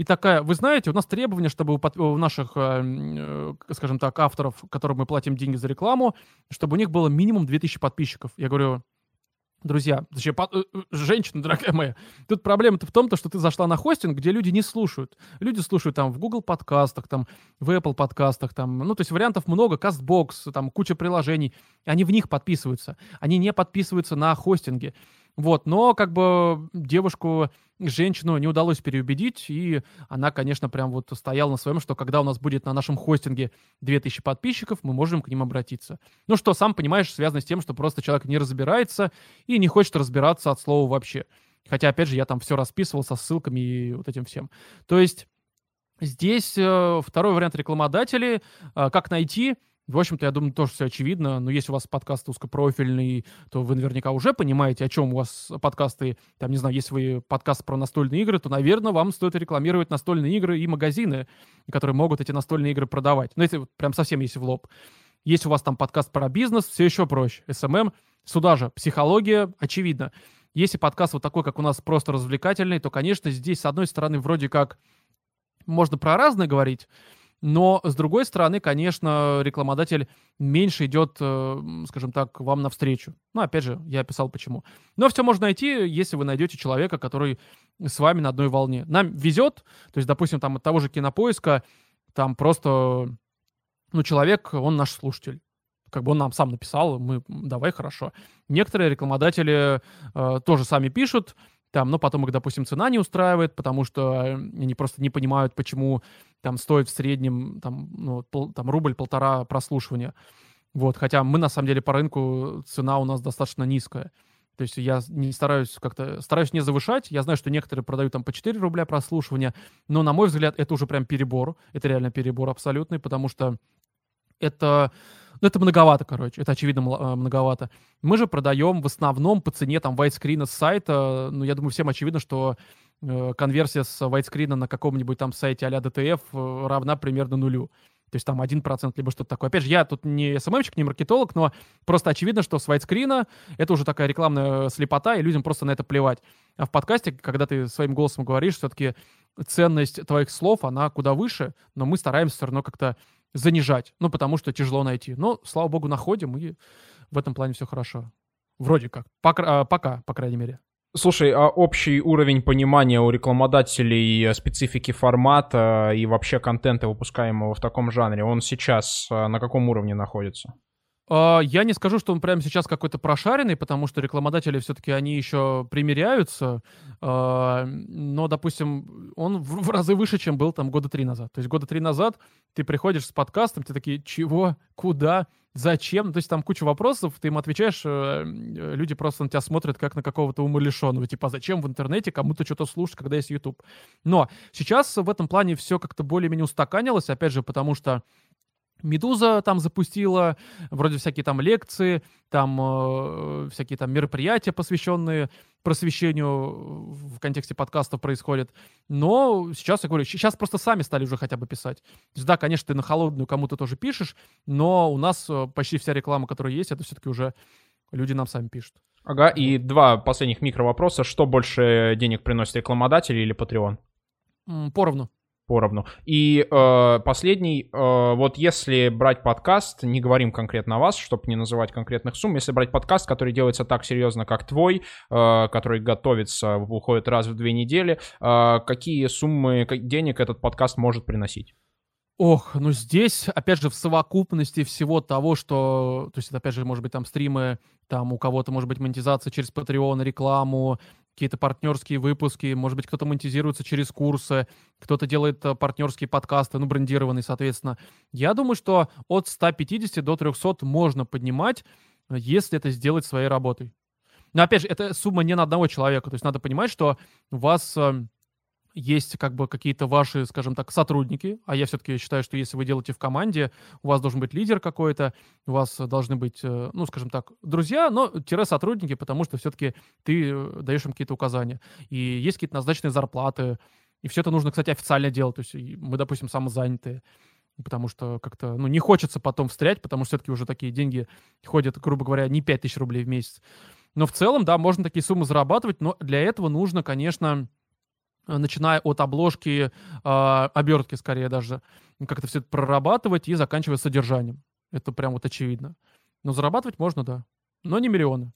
и такая, вы знаете, у нас требование, чтобы у, под, у наших, э, скажем так, авторов, которым мы платим деньги за рекламу, чтобы у них было минимум 2000 подписчиков. Я говорю, Друзья, точнее, э, э, женщина, дорогая моя, тут проблема-то в том, то, что ты зашла на хостинг, где люди не слушают. Люди слушают там в Google подкастах, там в Apple подкастах, там, ну, то есть вариантов много, CastBox, там куча приложений. Они в них подписываются. Они не подписываются на хостинге. Вот, но как бы девушку, женщину не удалось переубедить, и она, конечно, прям вот стояла на своем, что когда у нас будет на нашем хостинге 2000 подписчиков, мы можем к ним обратиться. Ну что, сам понимаешь, связано с тем, что просто человек не разбирается и не хочет разбираться от слова вообще. Хотя, опять же, я там все расписывал со ссылками и вот этим всем. То есть здесь э, второй вариант рекламодателей. Э, как найти? В общем-то, я думаю, тоже все очевидно. Но если у вас подкаст узкопрофильный, то вы наверняка уже понимаете, о чем у вас подкасты. Там, не знаю, если вы подкаст про настольные игры, то, наверное, вам стоит рекламировать настольные игры и магазины, которые могут эти настольные игры продавать. Ну, если прям совсем если в лоб. Если у вас там подкаст про бизнес, все еще проще. SMM, сюда же психология, очевидно. Если подкаст вот такой, как у нас, просто развлекательный, то, конечно, здесь, с одной стороны, вроде как можно про разное говорить, но, с другой стороны, конечно, рекламодатель меньше идет, э, скажем так, вам навстречу. Ну, опять же, я описал почему. Но все можно найти, если вы найдете человека, который с вами на одной волне. Нам везет, то есть, допустим, там от того же кинопоиска, там просто, ну, человек, он наш слушатель как бы он нам сам написал, мы давай хорошо. Некоторые рекламодатели э, тоже сами пишут, там, но потом их, допустим, цена не устраивает, потому что они просто не понимают, почему там стоит в среднем там, ну, пол, там рубль-полтора прослушивания. Вот, хотя мы, на самом деле, по рынку цена у нас достаточно низкая. То есть я не стараюсь как-то, стараюсь не завышать. Я знаю, что некоторые продают там по 4 рубля прослушивания, но, на мой взгляд, это уже прям перебор. Это реально перебор абсолютный, потому что это ну, это многовато, короче. Это, очевидно, э, многовато. Мы же продаем в основном по цене там вайтскрина с сайта. Ну, я думаю, всем очевидно, что конверсия с вайтскрина на каком-нибудь там сайте а-ля DTF э, равна примерно нулю. То есть там 1% либо что-то такое. Опять же, я тут не СММщик, не маркетолог, но просто очевидно, что с вайтскрина это уже такая рекламная слепота, и людям просто на это плевать. А в подкасте, когда ты своим голосом говоришь, все-таки ценность твоих слов, она куда выше, но мы стараемся все равно как-то занижать, ну, потому что тяжело найти. Но, слава богу, находим, и в этом плане все хорошо. Вроде как. Пока, а, пока по крайней мере. Слушай, а общий уровень понимания у рекламодателей э, специфики формата и вообще контента, выпускаемого в таком жанре, он сейчас э, на каком уровне находится? А, я не скажу, что он прямо сейчас какой-то прошаренный, потому что рекламодатели все-таки они еще примеряются. А, но, допустим, он в, разы выше, чем был там года три назад. То есть года три назад ты приходишь с подкастом, ты такие, чего, куда, зачем? То есть там куча вопросов, ты им отвечаешь, э, люди просто на тебя смотрят как на какого-то умалишенного. Типа, а зачем в интернете кому-то что-то слушать, когда есть YouTube? Но сейчас в этом плане все как-то более-менее устаканилось, опять же, потому что Медуза там запустила вроде всякие там лекции, там э, всякие там мероприятия, посвященные просвещению в контексте подкастов происходят. Но сейчас, я говорю, сейчас просто сами стали уже хотя бы писать. То есть, да, конечно, ты на холодную кому-то тоже пишешь, но у нас э, почти вся реклама, которая есть, это все-таки уже люди нам сами пишут. Ага, и два последних микро вопроса. Что больше денег приносит рекламодатель или Patreon? Поровну. Поровну. И э, последний, э, вот если брать подкаст, не говорим конкретно о вас, чтобы не называть конкретных сумм, если брать подкаст, который делается так серьезно, как твой, э, который готовится, выходит раз в две недели, э, какие суммы денег этот подкаст может приносить? Ох, ну здесь, опять же, в совокупности всего того, что, то есть, опять же, может быть, там стримы, там у кого-то, может быть, монетизация через Patreon, рекламу, какие-то партнерские выпуски, может быть, кто-то монетизируется через курсы, кто-то делает э, партнерские подкасты, ну, брендированные, соответственно. Я думаю, что от 150 до 300 можно поднимать, если это сделать своей работой. Но, опять же, это сумма не на одного человека, то есть надо понимать, что у вас эм, есть как бы какие-то ваши, скажем так, сотрудники, а я все-таки считаю, что если вы делаете в команде, у вас должен быть лидер какой-то, у вас должны быть, э, ну, скажем так, друзья, но тире сотрудники, потому что все-таки ты э, даешь им какие-то указания. И есть какие-то назначенные зарплаты, и все это нужно, кстати, официально делать. То есть мы, допустим, самозанятые, потому что как-то, ну, не хочется потом встрять, потому что все-таки уже такие деньги ходят, грубо говоря, не 5000 рублей в месяц. Но в целом, да, можно такие суммы зарабатывать, но для этого нужно, конечно, начиная от обложки, э, обертки скорее даже, все это прорабатывать и заканчивая содержанием. Это прям вот очевидно. Но зарабатывать можно, да. Но не миллионы.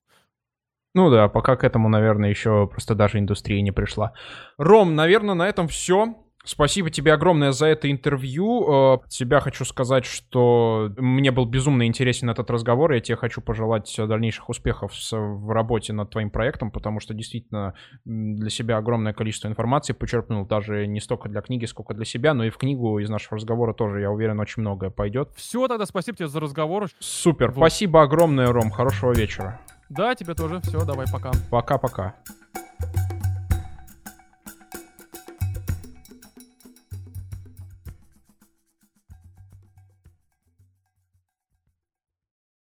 Ну да, пока к этому, наверное, еще просто даже индустрия не пришла. Ром, наверное, на этом все. Спасибо тебе огромное за это интервью. От э, себя хочу сказать, что мне был безумно интересен этот разговор. Я тебе хочу пожелать дальнейших успехов в работе над твоим проектом, потому что действительно для себя огромное количество информации почерпнул, даже не столько для книги, сколько для себя, но и в книгу из нашего разговора тоже, я уверен, очень многое пойдет. Все, тогда спасибо тебе за разговор. Супер, вот. спасибо огромное, Ром, хорошего вечера. Да, тебе тоже. Все, давай, пока. Пока-пока.